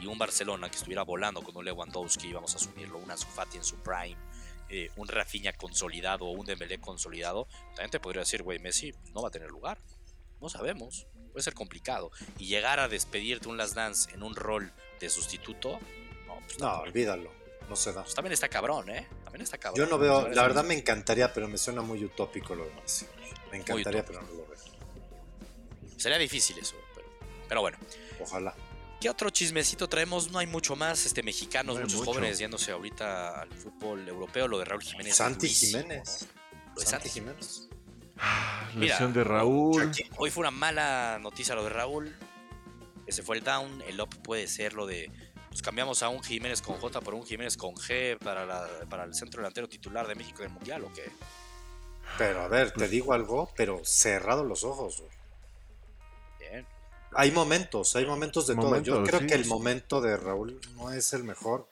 y un Barcelona que estuviera volando con un Lewandowski, vamos a asumirlo, una Sufati en su prime, eh, un Rafinha consolidado o un Dembélé consolidado, también te podría decir, güey, Messi no va a tener lugar. No sabemos. Puede ser complicado. Y llegar a despedirte un Last Dance en un rol de sustituto, no, pues, No, olvídalo. No se da. Pues también está cabrón, ¿eh? También está cabrón. Yo no veo, la verdad me encantaría, pero me suena muy utópico lo de Messi. Me encantaría, pero no lo veo. Sería difícil eso, pero, pero bueno. Ojalá. ¿Qué otro chismecito traemos? No hay mucho más. Este, mexicanos, No muchos mucho. jóvenes yéndose ahorita al fútbol europeo. Lo de Raúl Jiménez. Santi durísimo, Jiménez. ¿no? Lo de Santi Jiménez. Ah, Mira, lesión de Raúl. Hoy fue una mala noticia lo de Raúl. Ese fue el down. El up puede ser lo de. Pues cambiamos a un Jiménez con J por un Jiménez con G para, la- para el centro delantero titular de México en el Mundial o qué. Pero a ver, te digo algo, pero cerrado los ojos. güey. Hay momentos, hay momentos de todo. Yo creo sí. que el momento de Raúl no es el mejor.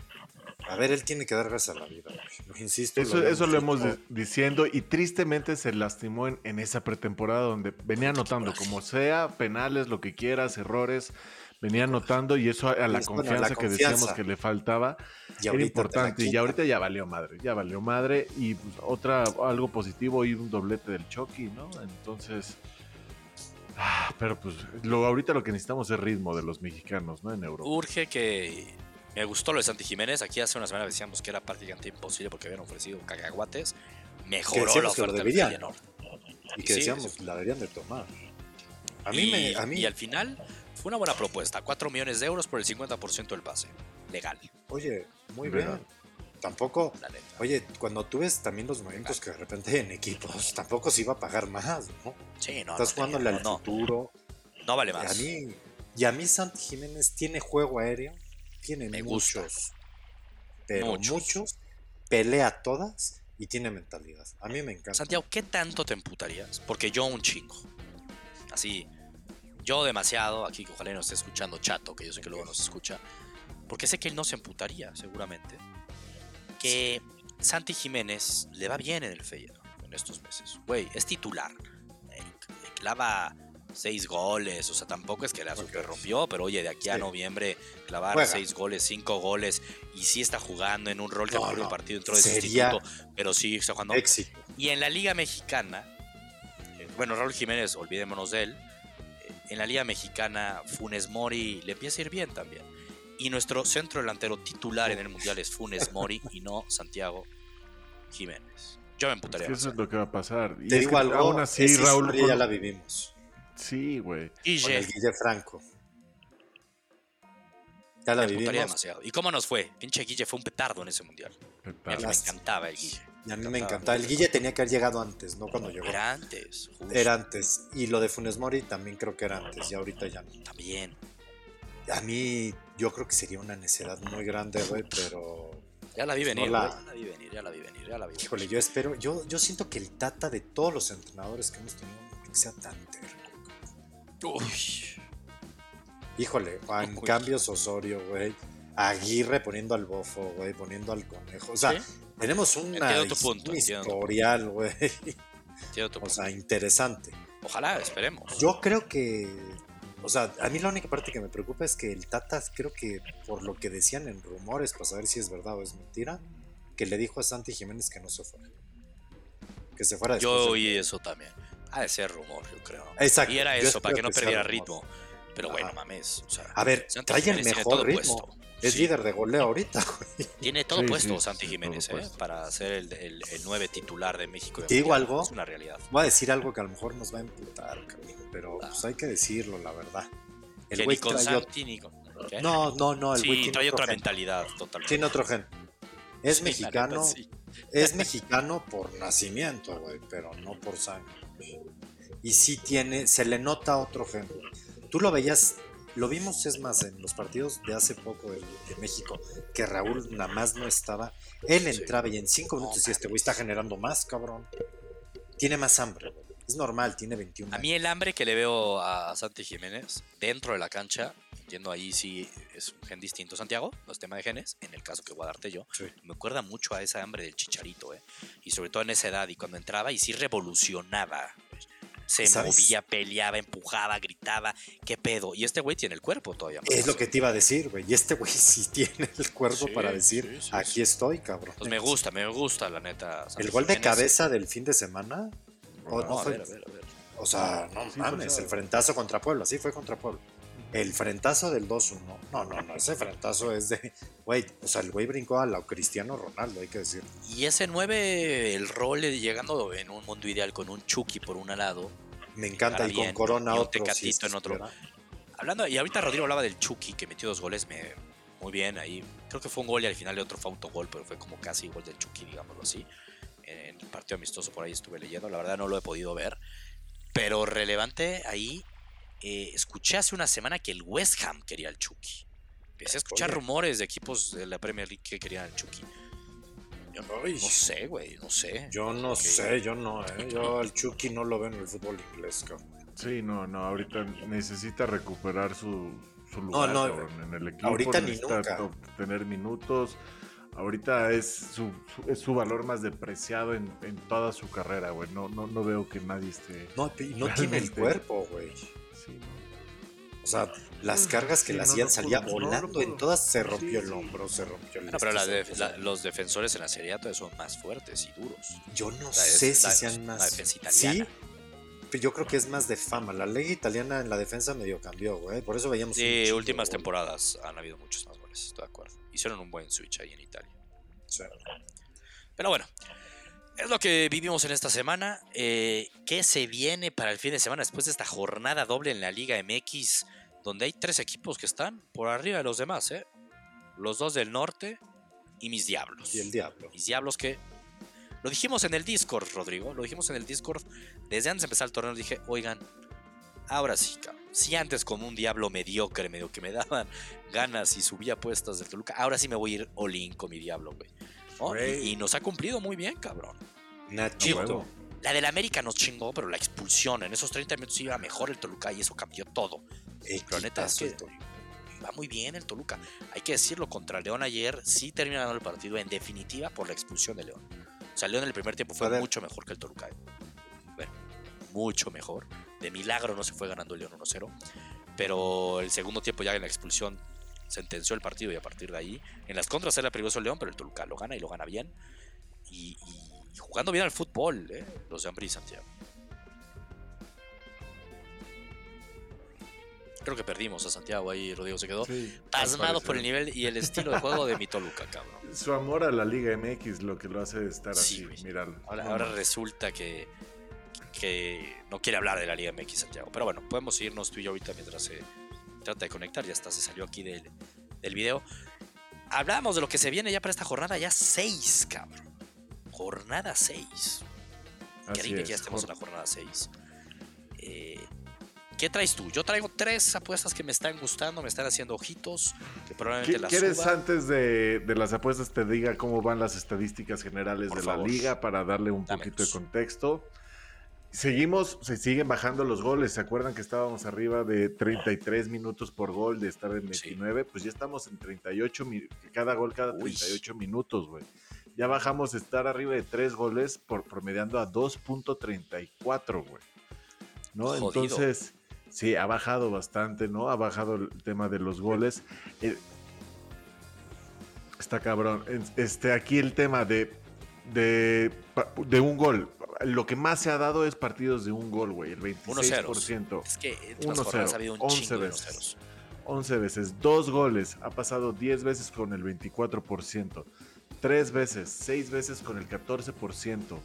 A ver, él tiene que dar gracias a la vida. güey. Lo insisto. Eso, eso lo hemos dicho. di- diciendo y tristemente se lastimó en, en esa pretemporada donde venía anotando como sea, penales, lo que quieras, errores, venía anotando y eso a, a la bueno, confianza que decíamos que le faltaba Y era importante y ahorita ya valió madre, ya valió madre y pues, otra algo positivo y un doblete del Chucky, ¿no? Entonces ah, pero pues lo ahorita lo que necesitamos es ritmo de los mexicanos, ¿no? En Europa. Urge que. Me gustó lo de Santi Jiménez. Aquí hace una semana decíamos que era prácticamente imposible porque habían ofrecido cacahuates. Mejoró la que lo oferta del deberían. Y que Sí, decíamos, sí. la deberían de tomar. A mí y, me. A mí, y al final fue una buena propuesta. 4 millones de euros por el 50% del pase. Legal, Oye, muy bien. Tampoco. Oye, cuando tú ves también los movimientos que de repente en equipos, tampoco se iba a pagar más, ¿no? Sí, no. Estás no, jugándole no, al no, futuro. no vale Y a más. mí, y a mí Santi Jiménez tiene juego aéreo, tiene Me gusta. muchos, pero Muchos. muchos. pelea todas y tiene mentalidad. A mí me encanta. Santiago, ¿qué tanto te emputarías? Porque yo un chingo. Así, yo demasiado, aquí que ojalá y nos esté escuchando Chato, que yo sé que luego nos escucha, porque sé que él no se emputaría, seguramente. Que Santi Jiménez le va bien en el Feyenoord en estos meses. Güey, es titular. Clava seis goles, o sea, tampoco es que la super rompió, pero oye, de aquí a Sí. noviembre clavar Juega. seis goles, cinco goles, y sí está jugando en un rol que No, el partido entró de sustituto, pero sí está jugando. Éxito. Y en la Liga Mexicana, eh, bueno, Raúl Jiménez, olvidémonos de él. eh, En la Liga Mexicana, Funes Mori le empieza a ir bien también. Y nuestro centro delantero titular en el Mundial es Funes Mori y no Santiago Jiménez. Yo me emputaría. Eso más. es lo que va a pasar. Y Te es digo que algo, aún así, esa Raúl. con- ya la vivimos. Sí, güey. Con Guille, el Guille Franco. Ya la me vivimos. demasiado. ¿Y cómo nos fue? Pinche Guille fue un petardo en ese Mundial. Que me encantaba el Guille. Y a mí me encantaba. El Guille tenía que haber llegado antes, no cuando llegó. Era antes. justo. Era antes. Y lo de Funes Mori también creo que era antes. Y ahorita ya no. También. A mí, yo creo que sería una necedad muy grande, güey, pero. Ya la vi No venir, la- güey, ya la vi venir, ya la vi venir, ya la vi venir. Híjole, yo espero. Yo, yo siento que el Tata de todos los entrenadores que hemos tenido no que sea tan terco. Uy. Híjole, en Uy. cambios Osorio, güey. Aguirre poniendo al bofo, güey, poniendo al conejo. O sea, ¿Sí? tenemos una tu his- punto, un historial, güey. O sea, interesante. Ojalá, esperemos. Yo creo que. O sea, a mí la única parte que me preocupa es que el Tata, creo que por lo que decían en rumores, para saber si es verdad o es mentira, que le dijo a Santi Jiménez que no se fuera. Que se fuera después. Yo oí eso también. Ha de ser rumor, yo creo. Exacto. Y era eso, para que no perdiera ritmo. Pero bueno, mames. O sea, A ver, trae el mejor ritmo. puesto. Es Sí. líder de goleo ahorita, güey. Tiene todo Sí, puesto sí, Santi Jiménez, ¿eh? Para ser el, el, el 9 titular de México. ¿Te digo algo? Es una realidad. Voy a decir algo que a lo mejor nos va a emputar, cabrón, pero Ah. pues hay que decirlo, la verdad. El güey trae Santi ni con. No, no, no, el güey trae otro otra gen. mentalidad totalmente. Tiene otro gen. Es mexicano, neta, sí. es mexicano por nacimiento, güey, pero no por sangre. Y sí tiene, se le nota otro gen. Tú lo veías, lo vimos, es más, en los partidos de hace poco de, de México, que Raúl nada más no estaba. Él entraba y en cinco minutos y este güey está generando más, cabrón. Tiene más hambre. Es normal, tiene 21 A años. mí el hambre que le veo a Santi Jiménez dentro de la cancha, yendo ahí sí es un gen distinto. Santiago, no es tema de genes, en el caso que voy a darte yo, Sí. me acuerda mucho a esa hambre del chicharito, ¿eh? Y sobre todo en esa edad, y cuando entraba y sí revolucionaba. Se ¿Sabes? movía, peleaba, empujaba, gritaba, qué pedo. Y este güey tiene el cuerpo todavía. más Es lo que te iba a decir, güey. Y este güey sí tiene el cuerpo Sí, para decir, sí, sí, aquí estoy, cabrón. Pues me gusta, me gusta, la neta. El gol de cabeza del fin de semana, o No, no a fue- ver, a ver, a ver. o sea, no mames, el frentazo contra Puebla, sí fue contra Puebla. El frentazo del 2-1, no, no, no, ese frentazo es de, güey, o sea, el güey brincó a la Cristiano Ronaldo, hay que decir. Y ese 9, el rol de llegando en un mundo ideal con un Chucky por un lado. Me encanta, y con Corona y un otro. Si en otro. Hablando, y ahorita Rodrigo hablaba del Chucky que metió dos goles, me, muy bien ahí. Creo que fue un gol y al final de otro fue autogol, pero fue como casi gol del Chucky, digámoslo así. En el partido amistoso por ahí estuve leyendo, la verdad no lo he podido ver. Pero relevante ahí, eh, escuché hace una semana que el West Ham quería al Chucky. Empecé a escuchar Oye. rumores de equipos de la Premier League que querían al Chucky. Yo no, sé, güey, no sé. Yo no sé, yo no, eh. Yo al Chucky no lo veo en el fútbol inglés, cabrón. Sí, no, no, ahorita necesita recuperar su, su lugar no, cabrón, en el equipo. ahorita ni necesita nunca. to- tener minutos. Ahorita es su, su- es su valor más depreciado en, en toda su carrera, güey. No, no, no veo que nadie esté. No, y no tiene el cuerpo, güey. Sí, no. O sea, las cargas que Sí, le hacían no salía no, no volando. en todas se Sí, rompió el sí. hombro, se rompió el No, pero la def- la- los defensores en la Serie A todavía son más fuertes y duros. Yo no sé si la- sean la más. defensa Sí, italiana. pero yo creo que es más de fama. La liga italiana en la defensa medio cambió, güey. Por eso veíamos. Sí, últimas temporadas han habido muchos más goles, estoy de acuerdo. Hicieron un buen switch ahí en Italia. Sí. Pero bueno, es lo que vivimos en esta semana. Eh, ¿Qué se viene para el fin de semana después de esta jornada doble en la Liga MX? Donde hay tres equipos que están por arriba de los demás, ¿eh? Los dos del norte y mis diablos. Y el diablo. Mis diablos que... Lo dijimos en el Discord, Rodrigo. Lo dijimos en el Discord. Desde antes de empezar el torneo dije, oigan, ahora sí, cabrón. Si antes como un diablo mediocre, medio que me daban ganas y subía apuestas del Toluca, ahora sí me voy a ir all in con mi diablo, güey. ¿No? Y, nos ha cumplido muy bien, cabrón. Nachito. La del América nos chingó, pero la expulsión, en esos 30 minutos iba mejor el Toluca y eso cambió todo. Pero neta es que va muy bien el Toluca. Hay que decirlo, contra León ayer sí termina ganando el partido en definitiva por la expulsión de León. O sea, León en el primer tiempo fue mucho mejor que el Toluca. ¿eh? Bueno, mucho mejor. De milagro no se fue ganando el León 1-0. Pero el segundo tiempo ya en la expulsión sentenció el partido y a partir de ahí, en las contras era peligroso el León, pero el Toluca lo gana y lo gana bien. Y, y- y jugando bien al fútbol, ¿eh? los de Ambrí y Santiago. creo que perdimos a Santiago ahí, Rodrigo se quedó Sí, pasmado por el nivel y el estilo de juego de mi Toluca, cabrón. Su amor a la Liga MX lo que lo hace estar Sí, así, míralo. Ahora, No ahora mames. resulta que, que no quiere hablar de la Liga MX, Santiago. Pero bueno, podemos irnos tú y yo ahorita mientras se trata de conectar. Ya está, se salió aquí del, del video. Hablamos de lo que se viene ya para esta jornada, ya 6, cabrón. Jornada 6. Así Increíble que ya estemos en la jornada 6. Eh, ¿Qué traes tú? Yo traigo tres apuestas que me están gustando, me están haciendo ojitos, que probablemente ¿Qui- las ¿Quieres suba. antes de, de las apuestas te diga cómo van las estadísticas generales Por de favor. la liga para darle un poquito de contexto? Seguimos, se siguen bajando los goles. ¿Se acuerdan que estábamos arriba de 33 minutos por gol de estar en Sí. 29? Pues ya estamos en 38, mi- cada gol cada Uy. 38 minutos, güey. Ya bajamos de estar arriba de 3 goles por promediando a 2.34, güey. ¿No? Jodido. Entonces, sí, ha bajado bastante, ¿no? Ha bajado el tema de los goles. Eh, Está cabrón. Es- Este, aquí el tema de, de, de un gol. Lo que más se ha dado es partidos de un gol, güey. El 26%. Es que en las 1-0, jornadas ha habido un 11 chingo de veces. ceros. 11 veces. Dos goles. Ha pasado 10 veces con el 24%. Tres veces. Seis veces con el 14%.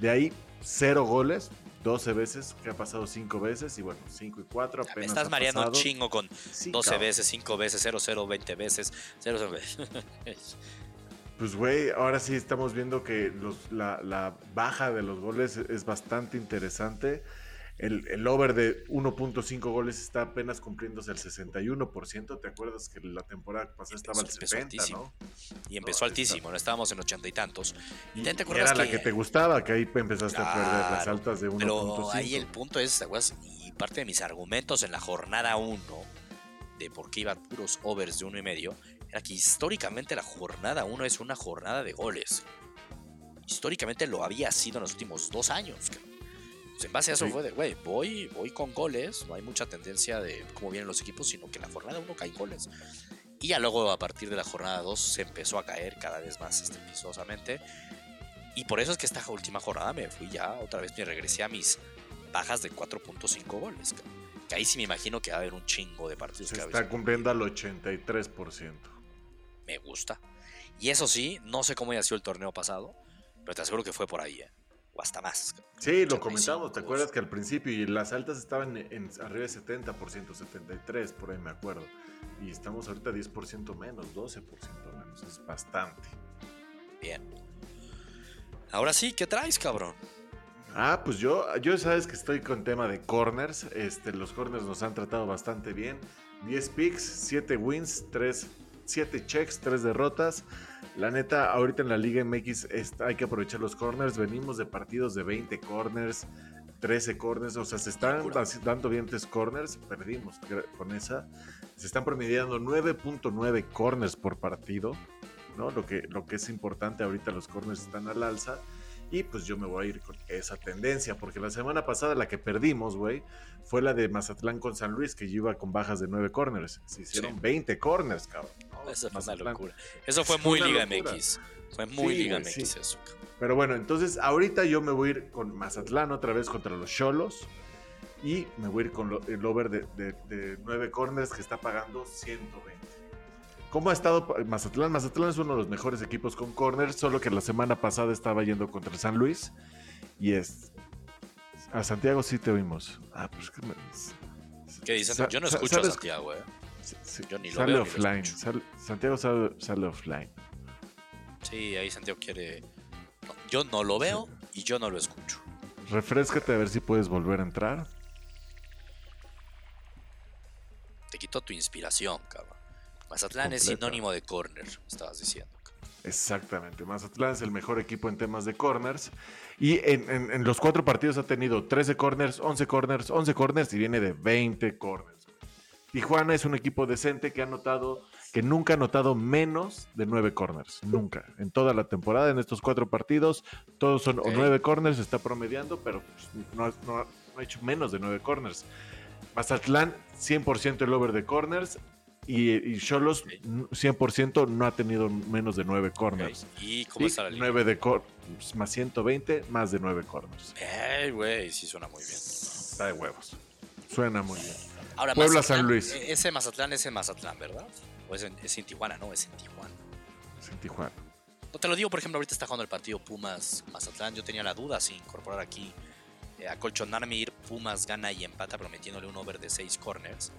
De ahí, cero goles. 12 veces, que ha pasado 5 veces. Y bueno, 5 y 4 Ya apenas Me estás mareando un chingo con Sí, 12 cabrón. veces, 5 veces, 0, 0, 20 veces, 0, 0. Pues, güey, ahora sí estamos viendo que los- la, la baja de los goles es bastante interesante. El, el over de 1.5 goles está apenas cumpliéndose el 61%. ¿Te acuerdas que la temporada pasada estaba al Empezó- empezó 70, altísimo. no? Y empezó No, altísimo, no estábamos en 80 y tantos. Y, ¿Y te y era la que- te gustaba, que ahí empezaste a perder las altas de 1.5. Pero ahí el punto es, ¿te acuerdas? Y parte de mis argumentos en la jornada 1 de por qué iban puros overs de uno y medio, era que históricamente la jornada 1 es una jornada de goles. Históricamente lo había sido en los últimos dos años. Pues en base a eso Sí. fue de, güey, voy, voy con goles, no hay mucha tendencia de cómo vienen los equipos, sino que en la jornada 1 caen goles. Y ya luego a partir de la jornada 2 se empezó a caer cada vez más estrepitosamente. Y por eso es que esta última jornada me fui ya otra vez, me regresé a mis bajas de 4.5 goles. Que ahí sí me imagino que va a haber un chingo de partidos. Se que está cumpliendo al 83%. Me gusta. Y eso sí, no sé cómo haya sido el torneo pasado, pero te aseguro que fue por ahí, ¿eh? O hasta más. Sí, lo 85, comentamos, ¿te acuerdas que al principio y las altas estaban en, en arriba de 70%, 73%, por ahí me acuerdo. Y estamos ahorita 10% menos, 12% menos, es bastante. Bien. Ahora sí, ¿qué traes, cabrón? Ah, pues yo, yo sabes que estoy con tema de corners, este, los corners nos han tratado bastante bien. 10 picks, 7 wins, 3, 7 checks, 3 derrotas. La neta, ahorita en la Liga MX hay que aprovechar los corners. Venimos de partidos de 20 corners, 13 corners. O sea, se están dando bien tres corners. Perdimos con esa. Se están promediando 9.9 corners por partido. ¿no? Lo, que, lo que es importante ahorita, los corners están al alza. Y pues yo me voy a ir con esa tendencia, porque la semana pasada la que perdimos, güey, fue la de Mazatlán con San Luis, que iba con bajas de 9 corners. Se hicieron Sí. 20 corners, cabrón. ¿no? Eso fue una locura. Eso fue muy Liga locura. MX. Fue muy Sí, Liga MX sí. eso. Pero bueno, entonces ahorita yo me voy a ir con Mazatlán otra vez contra los Cholos. Y me voy a ir con lo- el over de, de, de 9 corners que está pagando 120. ¿Cómo ha estado Mazatlán? Mazatlán es uno de los mejores equipos con corners, solo que la semana pasada estaba yendo contra San Luis. Y es. A Santiago sí te oímos. Ah, pues que me- ¿Qué dicen? Sa- Yo no escucho a. Santiago, ¿eh? Sí, sí, Yo ni lo sale veo ni lo offline. sale- Santiago sale, sale offline. Sí, ahí Santiago quiere. no, yo no lo veo y yo no lo escucho. Refrescate a ver si puedes volver a entrar. Te quito tu inspiración, cabrón. Mazatlán es sinónimo de corner, estabas diciendo. Exactamente. Mazatlán es el mejor equipo en temas de corners. Y en, en- en los cuatro partidos ha tenido 13 corners, 11 corners, 11 corners y viene de 20 corners. Tijuana es un equipo decente que ha notado que nunca ha notado menos de 9 corners. Nunca. En toda la temporada, en estos cuatro partidos, todos son Ok. o 9 corners, está promediando, pero no ha hecho menos de 9 corners. Mazatlán, 100% el over de corners. Y, Cholos, Ok. 100% no ha tenido menos de 9 corners. Ok, ¿Y cómo está la liga? 9 de cor más 120, más de 9 corners. Ey, güey, sí suena muy bien. Está de huevos. Suena muy bien. Ahora, Puebla, Mazatlán, San Luis. eh, Ese Mazatlán es en Mazatlán, ¿verdad? O es en, es en Tijuana, no, es en Tijuana. Es en Tijuana. No te lo digo, por ejemplo, ahorita está jugando el partido Pumas Mazatlán. Yo tenía la duda si incorporar aquí, eh, acolchonarme, ir Pumas gana y empata, prometiéndole un over de 6 corners.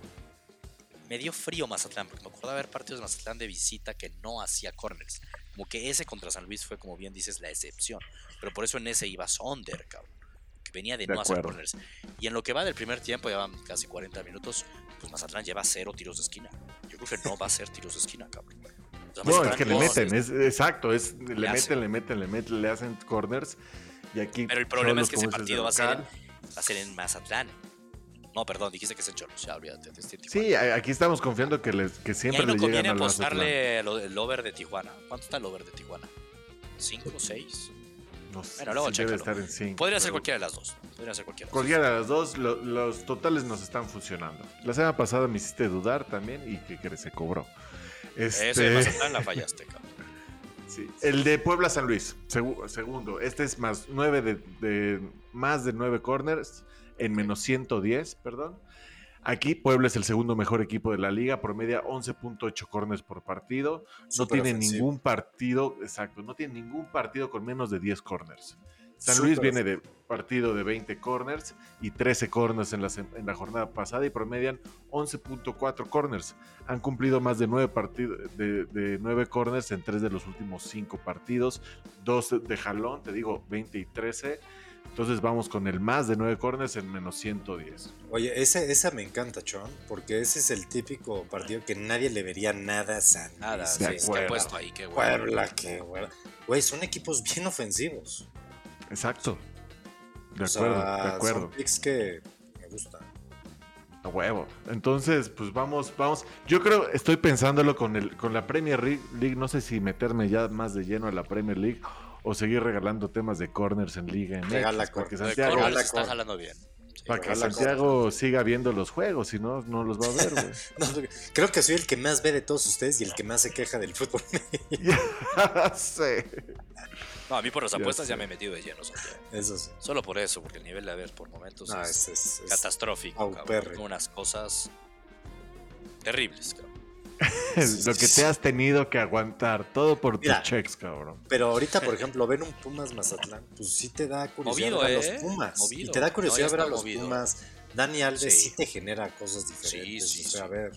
Me dio frío Mazatlán, porque me acuerdo de ver partidos de Mazatlán de visita que no hacía corners. Como que ese contra San Luis fue, como bien dices, la excepción. Pero por eso en ese iba Sonder, cabrón. Que venía de, De no hacer acuerdo. corners. Y en lo que va del primer tiempo, ya van casi 40 minutos, pues Mazatlán lleva cero tiros de esquina. Yo creo que no va a ser tiros de esquina, cabrón. O sea, No, es que le meten, es exacto, es le Le hace. meten, le meten, le meten, le hacen corners y aquí Pero el problema es que ese partido va a ser, va a ser en Mazatlán. No, perdón, dijiste que es en Cholos. Ya, olvídate. este. Sí, aquí estamos confiando que, les, que y siempre ahí no le conviene llegan apostarle lo- el over de Tijuana. ¿Cuánto está el over de Tijuana? ¿Cinco o seis? No sé, Bueno, luego sí debe estar en cinco, Podría ser cualquiera de las dos. Podría ser cualquiera. de las Cualquiera de las dos, lo- los totales nos están funcionando. La semana pasada me hiciste dudar también y que, que se cobró. dos. Ese Este, de Mazatlán la fallaste, cabrón. sí. El de Puebla San Luis, segu- segundo. Este es más nueve de, de- más de nueve corners en menos 110, perdón. Aquí Puebla es el segundo mejor equipo de la liga, promedia 11.8 corners por partido. No Súper tiene ofensivo. ningún partido, exacto, no tiene ningún partido con menos de 10 corners. San Súper Luis viene de partido de 20 corners y 13 corners en la, en la jornada pasada y promedian 11.4 corners. Han cumplido más de 9, partidos de, de 9 corners en 3 de los últimos 5 partidos, 2 de jalón, te digo 20 y 13. Entonces vamos con el más de 9 corners en menos 110. Oye, ese, esa me encanta, Chon, porque ese es el típico partido que nadie le vería nada a San Luis. Nada, De sí, ¿qué acuerdo. ha puesto ahí? Qué bueno. Puebla, qué güey. Güey, son equipos bien ofensivos. Exacto. De O sea, acuerdo, de acuerdo. Son picks que me gustan. A huevo. Entonces, pues vamos, vamos. Yo creo, estoy pensándolo con el, con la Premier. League, No sé si meterme ya más de lleno a la Premier League o seguir regalando temas de corners en Liga MX. Regala para que corners. Lo de Santiago, está jalando bien. Sí, para que Santiago siga viendo los juegos, si no, no los va a ver, güey. No, creo que soy el que más ve de todos ustedes y el que más se queja del fútbol. Ya sé. No, a mí por las Ya apuestas ya, me he metido de lleno, Santiago. Eso sí. Solo por eso, porque el nivel de haber por momentos No, es, es, es- es- catastrófico. cabrón. unas cosas terribles, cabrón. Lo que te has tenido que aguantar, todo por tus checks, cabrón. Pero ahorita, por ejemplo, ver un Pumas Mazatlán, pues sí te da curiosidad Movido, ver a ¿eh? los Pumas. Movido. Y te da curiosidad No, ver a los movido. Pumas. Dani Alves sí. Sí. te genera cosas diferentes. Sí, sí, o sea, sí. a ver,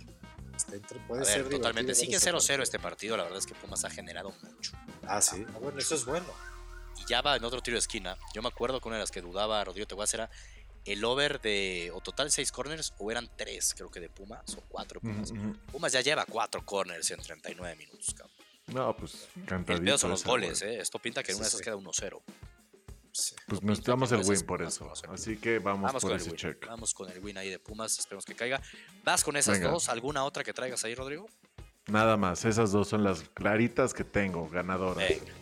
entre- puede A ser ver, totalmente. Sigue ver ese 0-0 este partido. La verdad es que Pumas ha generado mucho. Ah, sí. Ah, bueno, eso es bueno. Y ya va en otro tiro de esquina. Yo me acuerdo que una de las que dudaba Rodrigo Teguas era el over de o total 6 corners o eran 3, creo que de Pumas o 4 Pumas. Pumas ya lleva 4 corners en 39 minutos, cabrón. No, pues El pedo son los goles. ¿eh? Esto pinta que en una de esas queda 1-0. Sí. Pues nos damos el win por eso. Así que vamos, Vamos por con el ese win. check. Vamos con el win ahí de Pumas. Esperemos que caiga. ¿Vas con esas Venga. dos? ¿Alguna otra que traigas ahí, Rodrigo? Nada más, esas dos son las claritas que tengo, ganadoras. Venga.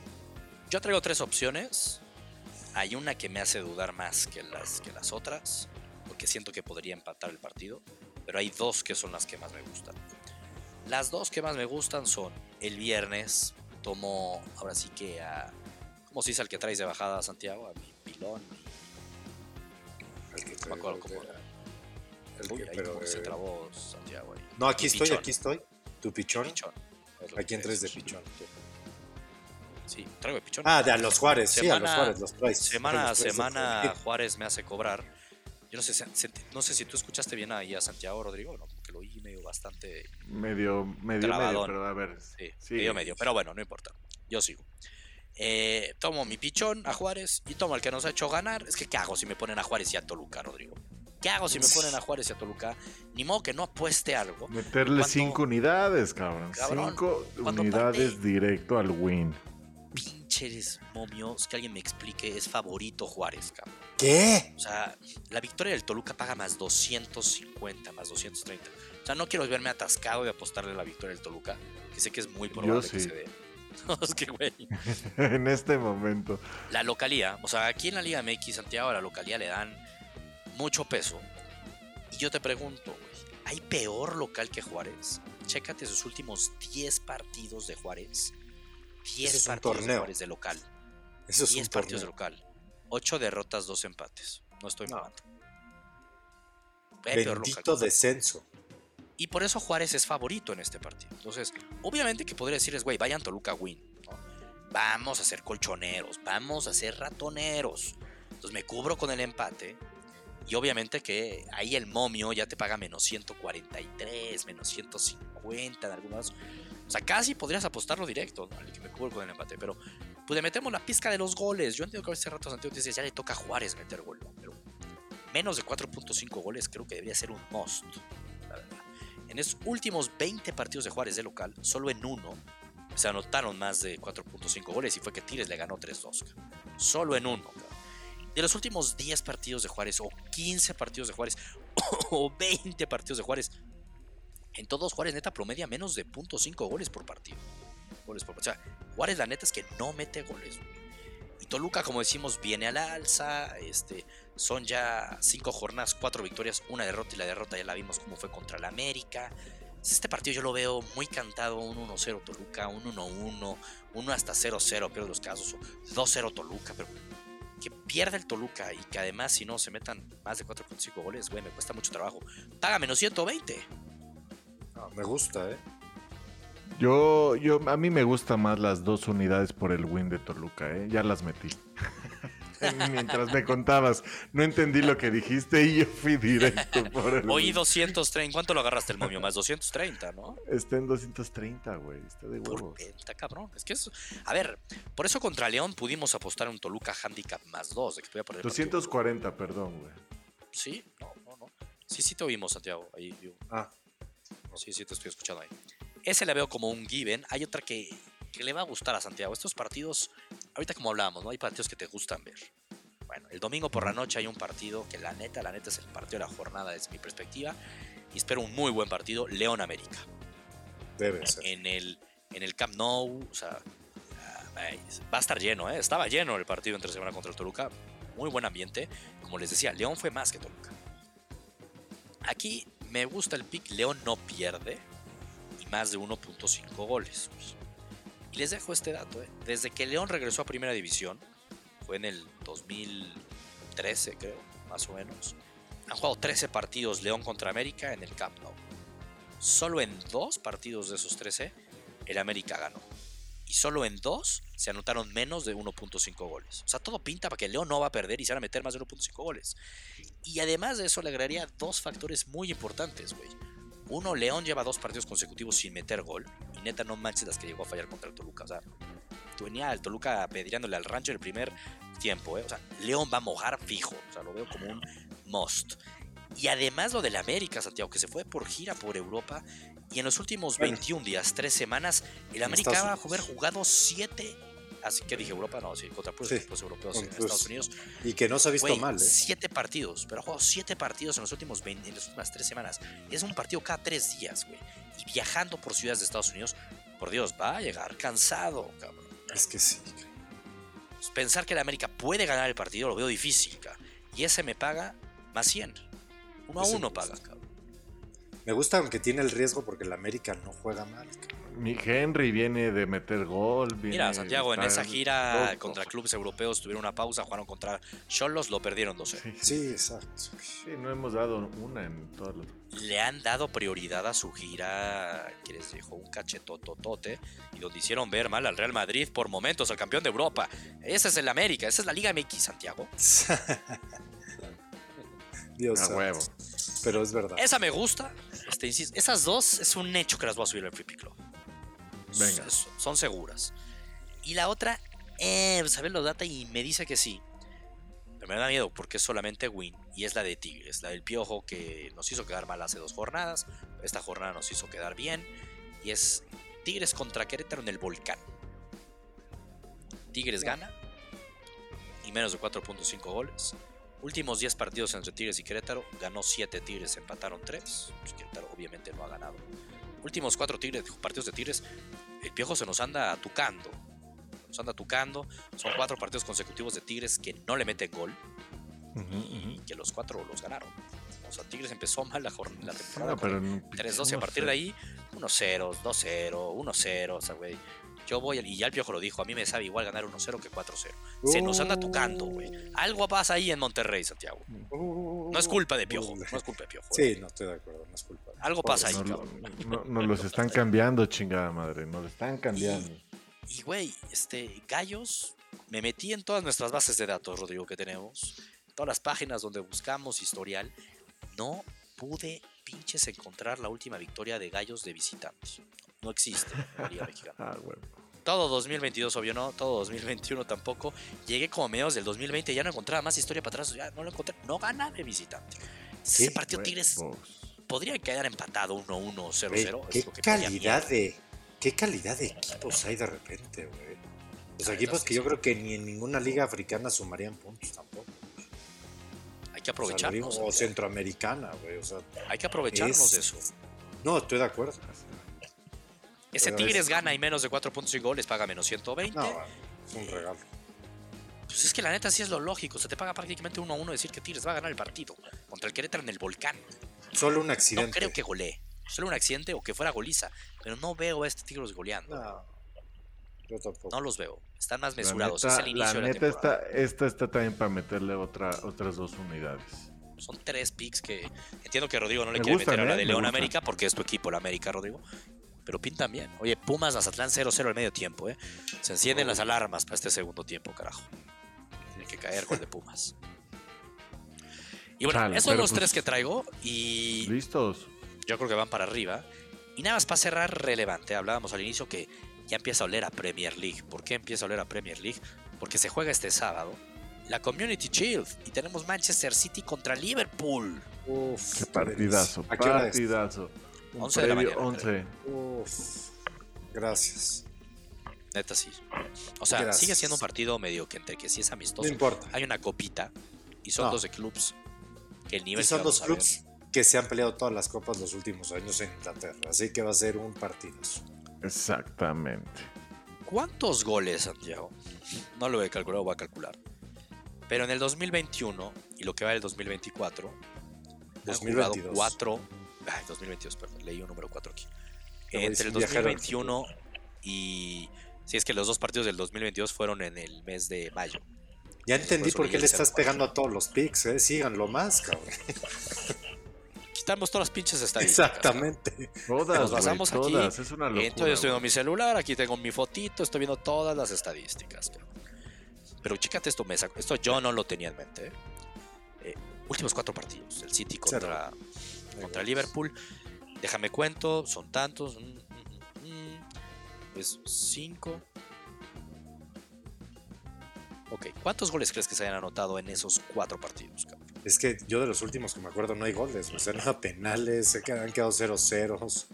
Yo traigo tres opciones. Hay una que me hace dudar más que las, que las otras, porque siento que podría empatar el partido, pero hay dos que son las que más me gustan. Las dos que más me gustan son el viernes, tomo ahora sí que a... ¿Cómo se dice al que traes de bajada, Santiago? A mi pilón. El que No me acuerdo cómo era. El Uy, que- ahí como se trabó Santiago ahí. No, aquí Mi estoy, pichón. aquí estoy. ¿Tu pichón? Pichón. es lo ¿A que quién traes de decir. pichón? Sí, traigo de pichón. Ah, de a los Juárez, sí, a los Semana- Juárez, los traes. Semana a semana Juárez. Juárez me hace cobrar. Yo no sé, no sé si tú escuchaste bien ahí a Santiago Rodrigo, ¿no? Porque lo oí medio bastante. Medio, medio, medio, pero a ver. Sí, Sí. medio medio. Pero bueno, no importa. Yo sigo. Eh, tomo mi pichón a Juárez y tomo el que nos ha hecho ganar. Es que, ¿qué hago si me ponen a Juárez y a Toluca, Rodrigo? ¿Qué hago si me ponen a Juárez y a Toluca? Ni modo que no apueste algo. Meterle Cuando- cinco unidades, cabrón. Cabrón, cinco unidades directo al win. Pinches momios, que alguien me explique, es favorito Juárez, cabrón. ¿Qué? O sea, la victoria del Toluca paga más 250, más 230. O sea, no quiero verme atascado de apostarle a la victoria del Toluca, que sé que es muy probable que se dé. No, es que, güey, en este momento. la localía, o sea, aquí en la Liga MX, Santiago, a la localía le dan mucho peso. Y yo te pregunto, güey, ¿hay peor local que Juárez? Chécate sus últimos 10 partidos de Juárez. 10 Ese es partidos de local. Eso es 10 un partidos de local. 8 derrotas, 2 empates. No estoy No. mamando. Bendito descenso. Y por eso Juárez es favorito en este partido. Entonces, obviamente que podría decirles, güey, vayan Toluca win. Vamos a ser colchoneros, vamos a ser ratoneros. Entonces me cubro con el empate. Y obviamente que ahí el momio ya te paga menos 143, menos 150 en algunos. O sea, casi podrías apostarlo directo, ¿no? que me cubro con el empate. Pero pues le metemos la pizca de los goles. Yo entiendo que veces rato Santiago te dices, ya le toca a Juárez meter gol. Pero menos de 4.5 goles creo que debería ser un must. La verdad. En esos últimos 20 partidos de Juárez de local, solo en uno se anotaron más de 4.5 goles y fue que Tigres le ganó 3-2. Solo en uno. De los últimos 10 partidos de Juárez, o 15 partidos de Juárez, o 20 partidos de Juárez, en todos Juárez neta promedia menos de 0.5 goles por partido. Goles por, o sea, Juárez la neta es que no mete goles. Y Toluca, como decimos, viene a la alza. Este, son ya 5 jornadas, 4 victorias, una derrota y la derrota ya la vimos como fue contra el América. Este partido yo lo veo muy cantado, un 1-0 Toluca, un 1-1, uno hasta 0-0, pero los casos, 2-0 Toluca, pero que pierda el Toluca y que además si no se metan más de 4.5 goles, güey, me cuesta mucho trabajo. Paga menos 120. me gusta, ¿eh? Yo, yo, a mí me gustan más las dos unidades por el win de Toluca, ¿eh? Ya las metí. Mientras me contabas, no entendí lo que dijiste y yo fui directo por el. Oí 230. ¿Cuánto lo agarraste el momio? Más 230, ¿no? Está en 230, güey. Está de huevos. Está cabrón. Es que eso. A ver, por eso contra León pudimos apostar un Toluca Handicap más 2. De que 240, perdón, güey. Sí, no, no, no. Sí, sí te oímos, Santiago. Ahí, yo. Ah. Sí, sí te estoy escuchando ahí. Ese la veo como un given. Hay otra que, que le va a gustar a Santiago. Estos partidos, ahorita como hablábamos, ¿no? Hay partidos que te gustan ver. Bueno, el domingo por la noche hay un partido que la neta, la neta es el partido de la jornada desde mi perspectiva. Y espero un muy buen partido, León América. Debe ser. En el, en el Camp Nou, o sea, va a estar lleno, ¿eh? Estaba lleno el partido entre semana contra el Toluca. Muy buen ambiente. Como les decía, León fue más que Toluca. Aquí me gusta el pick, León no pierde y más de 1.5 goles. Les dejo este dato, ¿eh? desde que León regresó a Primera División, fue en el 2013 creo, más o menos, han jugado 13 partidos León contra América en el Camp Nou. Solo en dos partidos de esos 13 el América ganó. Y solo en dos se anotaron menos de 1.5 goles. O sea, todo pinta para que León no va a perder y se van a meter más de 1.5 goles. Y además de eso le agregaría dos factores muy importantes, güey. Uno, León lleva dos partidos consecutivos sin meter gol. Y neta, no manches las que llegó a fallar contra el Toluca. O sea, venía el Toluca pedirándole al rancho el primer tiempo. ¿eh? O sea, León va a mojar fijo. O sea, lo veo como un must. Y además lo del América, Santiago, que se fue por gira por Europa. Y en los últimos 21 días, 3 semanas, el América va a haber jugado 7 así que dije Europa, no, sí, contra puros equipos europeos en Estados Unidos. Y que no se ha visto mal, ¿eh? Siete partidos, pero ha jugado siete partidos en los últimos 20, en las últimas tres semanas. Es un partido cada tres días, güey. Y viajando por ciudades de Estados Unidos, por Dios, va a llegar cansado, cabrón. Es que sí. Pues pensar que la América puede ganar el partido lo veo difícil, cabrón. Y ese me paga más 100. Uno a uno paga, cabrón. Me gusta aunque tiene el riesgo porque la América no juega mal. Cabrón. Mi Henry viene de meter gol. Mira, Santiago, en esa gira contra clubes europeos tuvieron una pausa, jugaron contra Cholos, lo perdieron 12. Sí, exacto. Sí, no hemos dado una en todos los. Le han dado prioridad a su gira, que les dejó un cachetototote, y donde hicieron ver mal al Real Madrid por momentos, al campeón de Europa. Ese es el América, esa es la Liga MX, Santiago. Dios a huevo. Pero es verdad. Esa me gusta. Este, esas dos es un hecho que las voy a subir al Free Pick Club. Son seguras. Y la otra, eh, saber los data y me dice que sí. Pero me da miedo porque es solamente win. Y es la de Tigres, la del Piojo que nos hizo quedar mal hace dos jornadas. Esta jornada nos hizo quedar bien. Y es Tigres contra Querétaro en el Volcán. Tigres gana. Y menos de 4.5 goles. Últimos 10 partidos entre Tigres y Querétaro. Ganó 7 Tigres, empataron 3. Pues Querétaro obviamente no ha ganado últimos cuatro tigres, partidos de Tigres, el Piojo se nos anda tucando. Nos anda tucando. Son cuatro partidos consecutivos de Tigres que no le meten gol. y que los cuatro los ganaron. O sea, Tigres empezó mal la, la temporada. 3-12 a partir de ahí, 1-0, 2-0, 1-0. O sea, güey. Yo voy, y ya el Piojo lo dijo, a mí me sabe igual ganar 1-0 que 4-0. Se nos anda tocando, güey. Algo pasa ahí en Monterrey, Santiago. Uh, No es culpa de Piojo. No es culpa de Piojo. Sí, no estoy de acuerdo. No es culpa. Algo pasa ahí, No, cabrón. no- no los están cambiando, chingada madre. Nos los están cambiando. Y, güey, este, gallos, me metí en todas nuestras bases de datos, Rodrigo, que tenemos. Todas las páginas donde buscamos historial. No pude pinches encontrar la última victoria de gallos de visitantes. No existe en la Liga Mexicana. Ah, güey. Todo 2022, obvio no. Todo 2021 tampoco. Llegué como mediados del 2020 ya no encontraba más historia para atrás. Ya no lo encontré. No gana de visitante. ¿Qué? Ese partido Tigres. Podría quedar empatado 1-1, 0-0. Güey, es ¿Qué calidad de qué calidad de equipos hay de repente, güey? Los equipos que yo creo que ni en ninguna liga africana sumarían puntos tampoco. Hay que O, sea, aprovecharnos. o centroamericana, güey. O sea, Hay que aprovecharnos es- de eso. no, estoy de acuerdo. Ese pero es- Tigres gana y menos de 4 puntos y goles paga menos 120. No, es un regalo. Pues es que la neta sí es lo lógico. Se te paga prácticamente 1 a 1 decir que Tigres va a ganar el partido contra el Querétaro en el volcán. Solo un No accidente. creo que golee. Solo un accidente o que fuera goliza. Pero no veo a este Tigres goleando. No, yo tampoco. No los veo. Están más La mesurados. neta, es el inicio la de la neta temporada. está, esta está también para meterle otra, otras dos unidades. Son tres picks que entiendo que Rodrigo no le Me quiere meter a la ¿eh? de Me León. América porque es tu equipo, la América, Rodrigo. Pero pintan bien. Oye, Pumas, Mazatlán 0-0 al medio tiempo, ¿eh? Se encienden las alarmas para este segundo tiempo, carajo. Tiene que caer gol de Pumas. Y bueno, Chale, esos son los pues- tres que traigo y ¿Listos? yo creo que van para arriba. Y nada más para cerrar relevante, hablábamos al inicio que ya empieza a oler a Premier League. ¿Por qué empieza a oler a Premier League? Porque se juega este sábado la Community Shield y tenemos Manchester City contra Liverpool. Uf, Qué partidazo, ¿A qué partidazo. 11 de la mañana, 11. Uf, gracias. Neta sí. O sea, Gracias. sigue siendo un partido medio que entre que sí es No amistoso. importa. Hay una copita y son No. 12 clubs que el nivel Y que son vamos los que se han peleado todas las copas los últimos años en Inglaterra. Así que va a ser un partidazo. Exactamente. ¿Cuántos goles, Santiago? No lo he calculado, voy a calcular. Pero en el 2021 y lo que va del 2024, han 2022. jugado cuatro. Ay, 2022, perdón, leí un número 4 aquí. Entre el decir viajero al 2021 y. Si es que los dos partidos del 2022 fueron en el mes de mayo. Ya entendí por qué le estás 0-4. pegando a todos los picks, ¿eh? Síganlo más, cabrón. Quitamos todas las pinches estadísticas. Exactamente. Todas, Nos basamos aquí. todas. Es una locura. Entonces estoy viendo güey. mi celular, aquí tengo mi fotito, estoy viendo todas las estadísticas. cabrón. Pero chécate esto, Mesa. Esto yo no lo tenía en mente. ¿eh? Eh, últimos cuatro partidos. El City contra, contra Liverpool. Déjame cuento, son tantos. mm, mm, mm, Pues cinco. Ok, ¿cuántos goles crees que se hayan anotado en esos cuatro partidos? cabrón? Es que yo de los últimos que me acuerdo no hay goles. O sea, hay penales, se quedan- han quedado 0-0.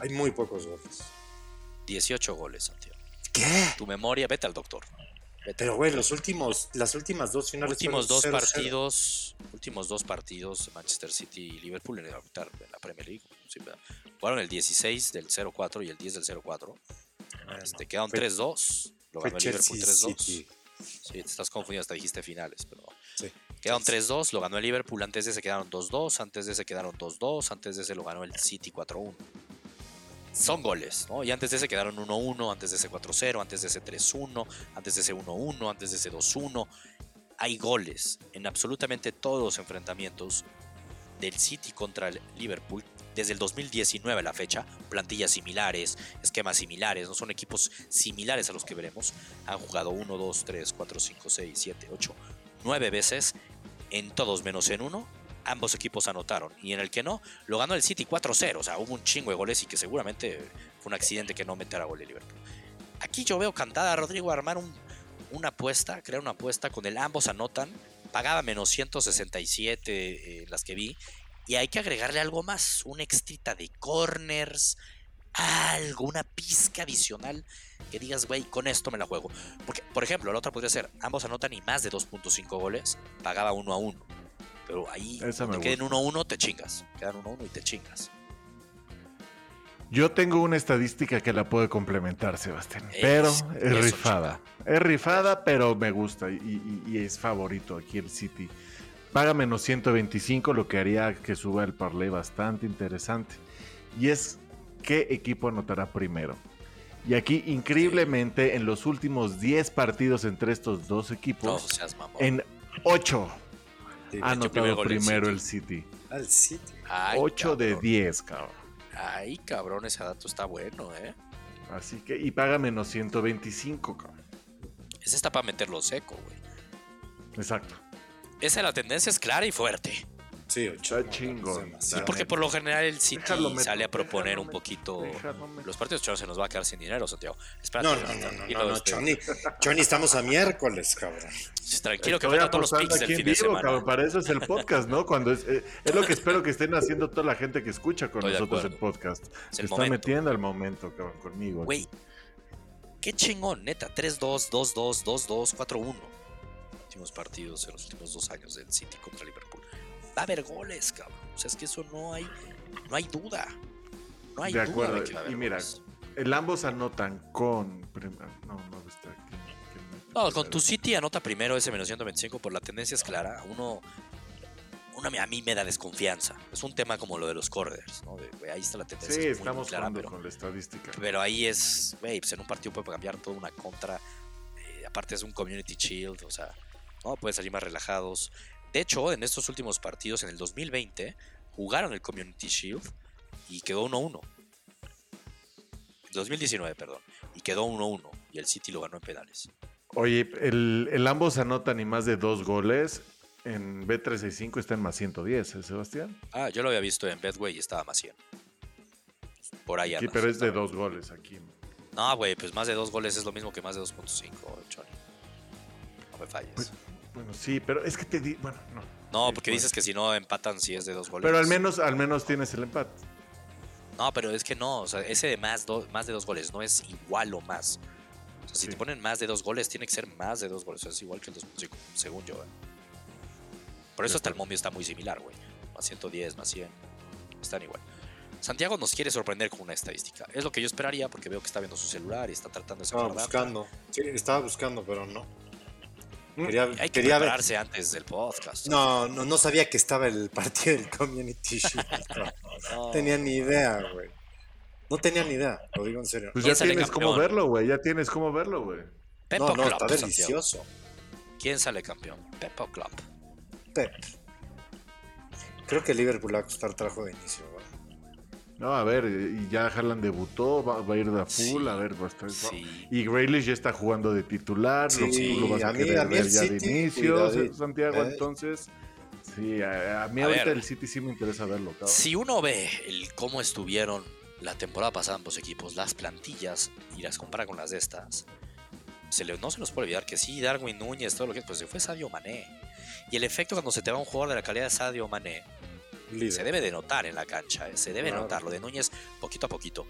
Hay muy pocos goles. 18 goles, Santiago. ¿Qué? Tu memoria, vete al doctor. Vete Pero, güey, los últimos, las últimas dos finales últimos dos fueron 0-0. partidos, últimos dos partidos de Manchester City y Liverpool en, el- en la Premier League. sí. Jugaron el 16 del 0-4 y el 10 del 0-4. Ah, Este, quedaron Fue- 3-2. Lo ganó Liverpool Chelsea 3-2. Sí, te estás confundiendo, hasta dijiste finales, pero Sí. quedaron Chelsea. 3-2, lo ganó el Liverpool, antes de ese quedaron 2-2, antes de ese quedaron 2-2, antes de ese lo ganó el City 4-1. Son goles, ¿no? Y antes de ese quedaron 1-1, antes de ese 4-0, antes de ese 3-1, antes de ese 1-1, antes de ese 2-1. Hay goles en absolutamente todos los enfrentamientos del City contra el Liverpool desde el 2019 a la fecha, plantillas similares, esquemas similares, no son equipos similares a los que veremos. Han jugado 1, 2, 3, 4, 5, 6, 7, 8, 9 veces, en todos menos en uno. Ambos equipos anotaron y en el que no, lo ganó el City 4-0. O sea, hubo un chingo de goles y que seguramente fue un accidente que no metiera gol el Liverpool. Aquí yo veo cantada a Rodrigo armar un- una apuesta, crear una apuesta con el ambos anotan. Pagaba menos 167 eh, las que vi. Y hay que agregarle algo más, una extrita de corners, algo, una pizca adicional que digas, güey, con esto me la juego. Porque, por ejemplo, la otra podría ser, ambos anotan y más de 2.5 goles, pagaba 1 a 1. Pero ahí, te queden gusta. 1 a 1, te chingas. Quedan 1 a 1 y te chingas. Yo tengo una estadística que la puede complementar, Sebastián. Pero es rifada. Es rifada, pero me gusta y, y- y es favorito aquí el City. Paga menos 125, lo que haría que suba el parlay bastante interesante. Y es qué equipo anotará primero. Y aquí, increíblemente, en los últimos 10 partidos entre estos dos No equipos, seas en 8, Ha anotado gol el primero City. el City. Al City. Ay, 8 de cabrón. 10, cabrón. Ay, cabrón, ese dato está bueno, ¿eh? Así que, y paga menos 125, cabrón. Ese está para meterlo seco, güey. Exacto. Esa la tendencia es clara y fuerte. Sí, ocho. Está chingón. Sí, porque por lo general el City Déjalo sale a proponer déjalo un poquito. déjalo. Los partidos chavos se nos va a quedar sin dinero, Santiago. Espérate, No, no, no, no, no, no, este, Johnny. Johnny, estamos a miércoles, cabrón. Tranquilo, que Estoy metan todos los picks del aquí en fin de vivo, semana. cabrón. Para eso es el podcast, ¿no? Cuando es, eh, es lo que espero que estén haciendo toda la gente que escucha con Estoy de nosotros el podcast. Es Se el está momento. metiendo al momento, cabrón, conmigo. Güey, qué chingón, neta. 3-2, 2-2, 2-2, 4-1. Últimos partidos en los últimos dos años del City contra Liverpool. Va a haber goles, cabrón. O sea, es que eso no hay, no hay duda. No hay De duda acuerdo, de que va a haber y mira, goles. El ambos anotan con. prim- No, no está aquí. No, con tu City anota primero ese menos 125 por la tendencia es clara. Uno, uno a mí me da desconfianza. Es un tema como lo de los corners, ¿no? De, ahí está la tendencia. Sí, es muy, muy estamos clara, jugando pero, con la estadística. pero ahí es, güey, pues en un partido puede cambiar toda una contra. eh, aparte es un community shield, o sea, no pueden salir más relajados. De hecho, en estos últimos partidos, en el 2020, jugaron el community shield y quedó 1-1. 2019, perdón. Y quedó 1-1. Y el City lo ganó en penales. Oye, el, el ambos anotan y más de dos goles. En B365 está en más 110, ¿eh, Sebastián? Ah, yo lo había visto en Bedway y estaba más 100. Por ahí Sí, pero es de dos goles aquí. No, güey, pues más de dos goles es lo mismo que más de 2.5, Johnny. No me falles. Pues, Bueno, sí, pero es que te di. Bueno, no. no, sí, porque dices que si no empatan, si es de dos goles. Pero al menos, al menos tienes el empate. No, pero es que no, o sea, ese de más, do- más de dos goles no es igual o más. O sea, si Sí. te ponen más de dos goles, tiene que ser más de dos goles. O sea, es igual que el 2.5, según yo. ¿eh? Por eso hasta el momio está muy similar, güey. Más 110, más 100. Están igual. Santiago nos quiere sorprender con una estadística. Es lo que yo esperaría porque veo que está viendo su celular y está tratando de Estaba sacar data. buscando. Sí, estaba buscando, pero no. Mm, Quería, Hay que quería ver. antes del podcast. No, no, no sabía que estaba el partido del Community Shield. No. No tenía ni idea, güey. No tenía ni idea, lo digo en serio. Pues ¿Quién ya tienes cómo verlo, güey. Ya tienes cómo verlo, güey. Pepo no, no, Club, está Santiago. delicioso. ¿Quién sale campeón? Pepo Club. Pep. Creo que Liverpool va a costar trabajo de inicio, güey. No, a ver, y ya Haaland debutó, va, va a ir de a full, Sí, a ver, va a estar. Sí. Y Grealish ya está jugando de titular, lo- Sí, tú lo vas a, a mí- querer a ver ya de inicio, Santiago, ¿eh? entonces. Sí, a, a mí ahorita ver. el City sí me interesa verlo, cabrón. Si uno ve el cómo estuvieron la temporada pasada ambos equipos, las plantillas, y las compara con las de estas, se le- no se nos puede olvidar que sí, Darwin Núñez, todo lo que pues se fue Sadio Mané. Y el efecto cuando se te va un jugador de la calidad de Sadio Mané, Líder. se debe de notar en la cancha, eh, se debe Claro. notar. Lo de Núñez poquito a poquito.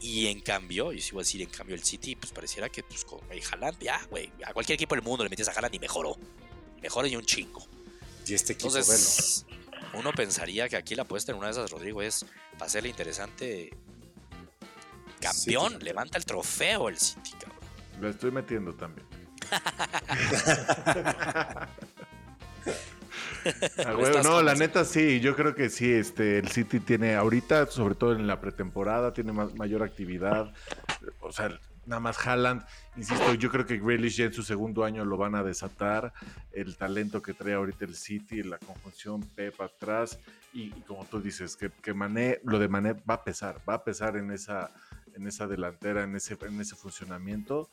Y en cambio, y si voy a decir en cambio el City, pues pareciera que pues con el Haaland, ya, güey, a cualquier equipo del mundo le metes a Haaland y mejoró. Mejoró y un chingo. Y este equipo, Entonces, uno pensaría que aquí la apuesta en una de esas, Rodrigo, es para hacerle interesante. Campeón, City. levanta el trofeo el City, cabrón. Lo estoy metiendo también. Ah, no, la neta sí, yo creo que sí, este, el City tiene ahorita, sobre todo en la pretemporada, tiene más, mayor actividad, o sea, nada más Haaland, insisto, yo creo que Grealish ya en su segundo año lo van a desatar, el talento que trae ahorita el City, la conjunción Pep atrás, y, y como tú dices, que, que Mané, lo de Mané va a pesar, va a pesar en esa, en esa delantera, en ese, en ese funcionamiento,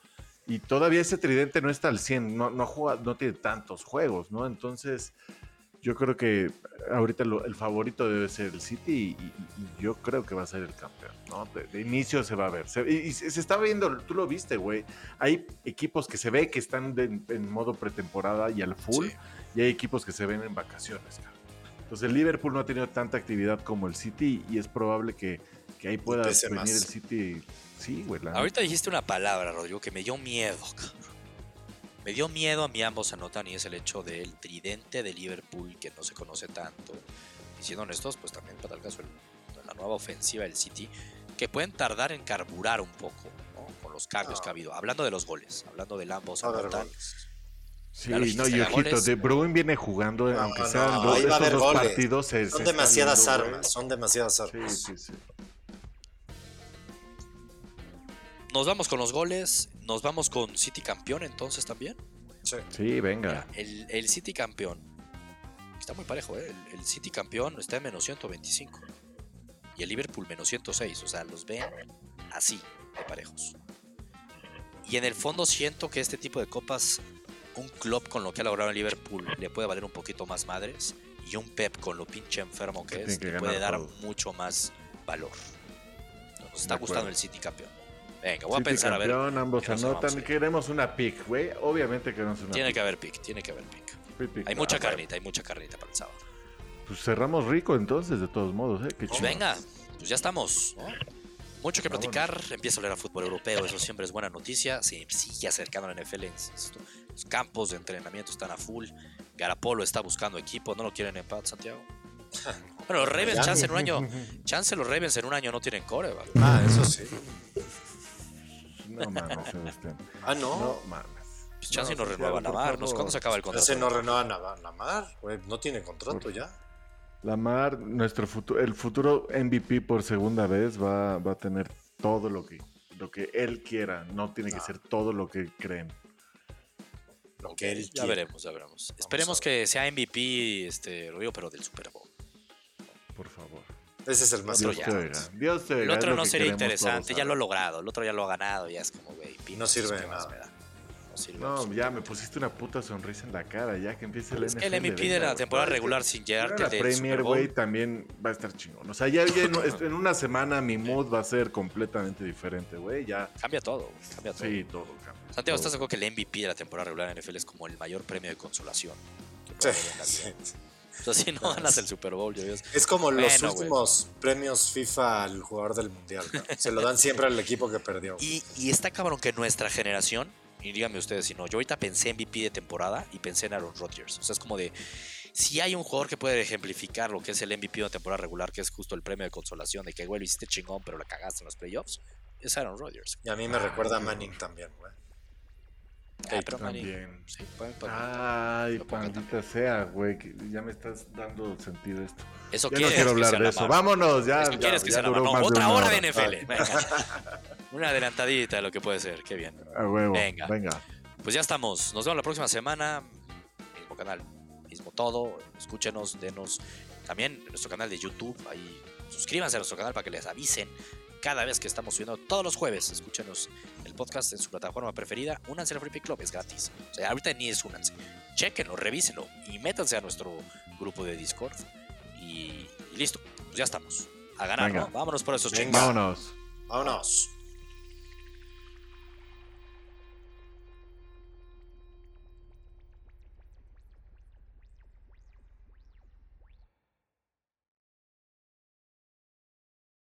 y todavía ese tridente no está al 100, no, no, juega, no tiene tantos juegos, ¿no? Entonces, yo creo que ahorita lo- el favorito debe ser el City y, y- y yo creo que va a ser el campeón, ¿no? De, de inicio se va a ver. Se- y, y se está viendo, tú lo viste, güey. Hay equipos que se ve que están de- en modo pretemporada y al full, Sí. y hay equipos que se ven en vacaciones, cabrón. Entonces el Liverpool no ha tenido tanta actividad como el City y es probable que, que ahí pueda pese venir más. el City. Sí, güey. la Ahorita dijiste una palabra, Rodrigo, que me dio miedo, cabrón. Me dio miedo a mí ambos anotan y es el hecho del tridente de Liverpool que no se conoce tanto. Y siendo honestos, pues también para el caso el- la nueva ofensiva del City, que pueden tardar en carburar un poco ¿no? con los cambios que ha habido. Hablando de los goles, hablando del ambos anotan. Sí, Claro, no, y ojito. De Bruyne viene jugando, No, aunque no, sean ahí dos, dos goles. partidos. se- Son demasiadas viendo, güey. armas, son demasiadas Sí, armas. sí, sí. Nos vamos con los goles, nos vamos con City campeón entonces también. Sí. Sí, venga. Mira, el, el City campeón Está muy parejo, ¿eh? El, el City campeón está en menos 125. Y el Liverpool menos 106. O sea, los ven así, de parejos. Y en el fondo siento que este tipo de copas, un club con lo que ha logrado el Liverpool le puede valer un poquito más madres. Y un Pep con lo pinche enfermo que es, que le puede dar mucho más valor. Nos está gustando el City campeón. Venga, voy a City pensar a ver. ambos nos anotan. Queremos una pick, güey. Obviamente queremos una Tiene pick. que haber pick, tiene que haber pick. Hay mucha Ah, carnita, hay mucha carnita para el sábado. Pues cerramos rico entonces, de todos modos, ¿eh? Qué Pues venga, pues ya estamos. ¿no? Mucho que platicar, empieza a oler a fútbol europeo, eso siempre es buena noticia. Se sigue acercando a la NFL, insisto. Los campos de entrenamiento están a full. Garapolo está buscando equipo, no lo quieren en paz, Santiago. Bueno, los Ravens, chance en un año, chance los Ravens en un año no tienen core, ¿vale? Ah, eso sí. No mames, Sebastián. Ah, no. No mames. Pues chance No, no, Santiago, renuevan a por Mar, favor. ¿cuándo se acaba el contrato? Ese no renueva Namar, güey. No tiene contrato Por- ya. Lamar, nuestro futuro, el futuro MVP por segunda vez va, va a tener todo lo que, lo que él quiera. No tiene que Ah. ser todo lo que creen. Lo que él Ya quiere. veremos, ya veremos. Esperemos que sea MVP, este, Rubio, pero del Super Bowl. Por favor. Ese es el más Dios te te. El otro no sería interesante, ya lo ha logrado. El otro ya lo ha ganado, ya es como, güey, No sirve ¿qué de más nada. No ya me pusiste una puta sonrisa en la cara, ya que empiece el Es que el NFL, MVP de la temporada regular sin llegarte la Premier, güey, también va a estar chingón. O sea, ya, ya en, en una semana mi mood va a ser completamente diferente, güey. Ya, Cambia todo, cambia todo. sí, todo cambia. Santiago, todo. ¿estás de acuerdo que el MVP de la temporada regular en NFL es como el mayor premio de consolación? que Sí. O sea, si no ganas el Super Bowl, yo digo, Es como los Bueno, últimos premios FIFA al jugador del mundial. ¿no? Se lo dan siempre al equipo que perdió. Y, y está cabrón que nuestra generación, y díganme ustedes si no, yo ahorita pensé en MVP de temporada y pensé en Aaron Rodgers. O sea, es como de, si hay un jugador que puede ejemplificar lo que es el MVP de una temporada regular, que es justo el premio de consolación de que, güey, lo hiciste chingón, pero la cagaste en los playoffs, es Aaron Rodgers. Y a mí me recuerda a Manning también, güey. Ah, pero También. sí, Ay, pandita sea, güey, que ya me estás dando sentido esto. Eso Ya no quiero que hablar sea de eso. mano. Vámonos, ya. Eso ya, quieres que ya sea la duró mano. más de Otra una hora de hora. NFL. Venga. Una adelantadita de lo que puede ser. Qué bien. A huevo, Venga. venga. Pues ya estamos. Nos vemos la próxima semana. Mismo canal, mismo todo. Escúchenos, denos. También nuestro canal de YouTube. Ahí suscríbanse a nuestro canal para que les avisen cada vez que estamos subiendo todos los jueves. Escúchenos el podcast en su plataforma preferida. Únanse al Free Pick Club, es gratis. O sea, ahorita ni es únanse. Chequenlo, revísenlo y métanse a nuestro grupo de Discord. Y, y listo. Pues ya estamos. A ganar, Venga. ¿no? Vámonos por esos chicos. Vámonos. Vámonos.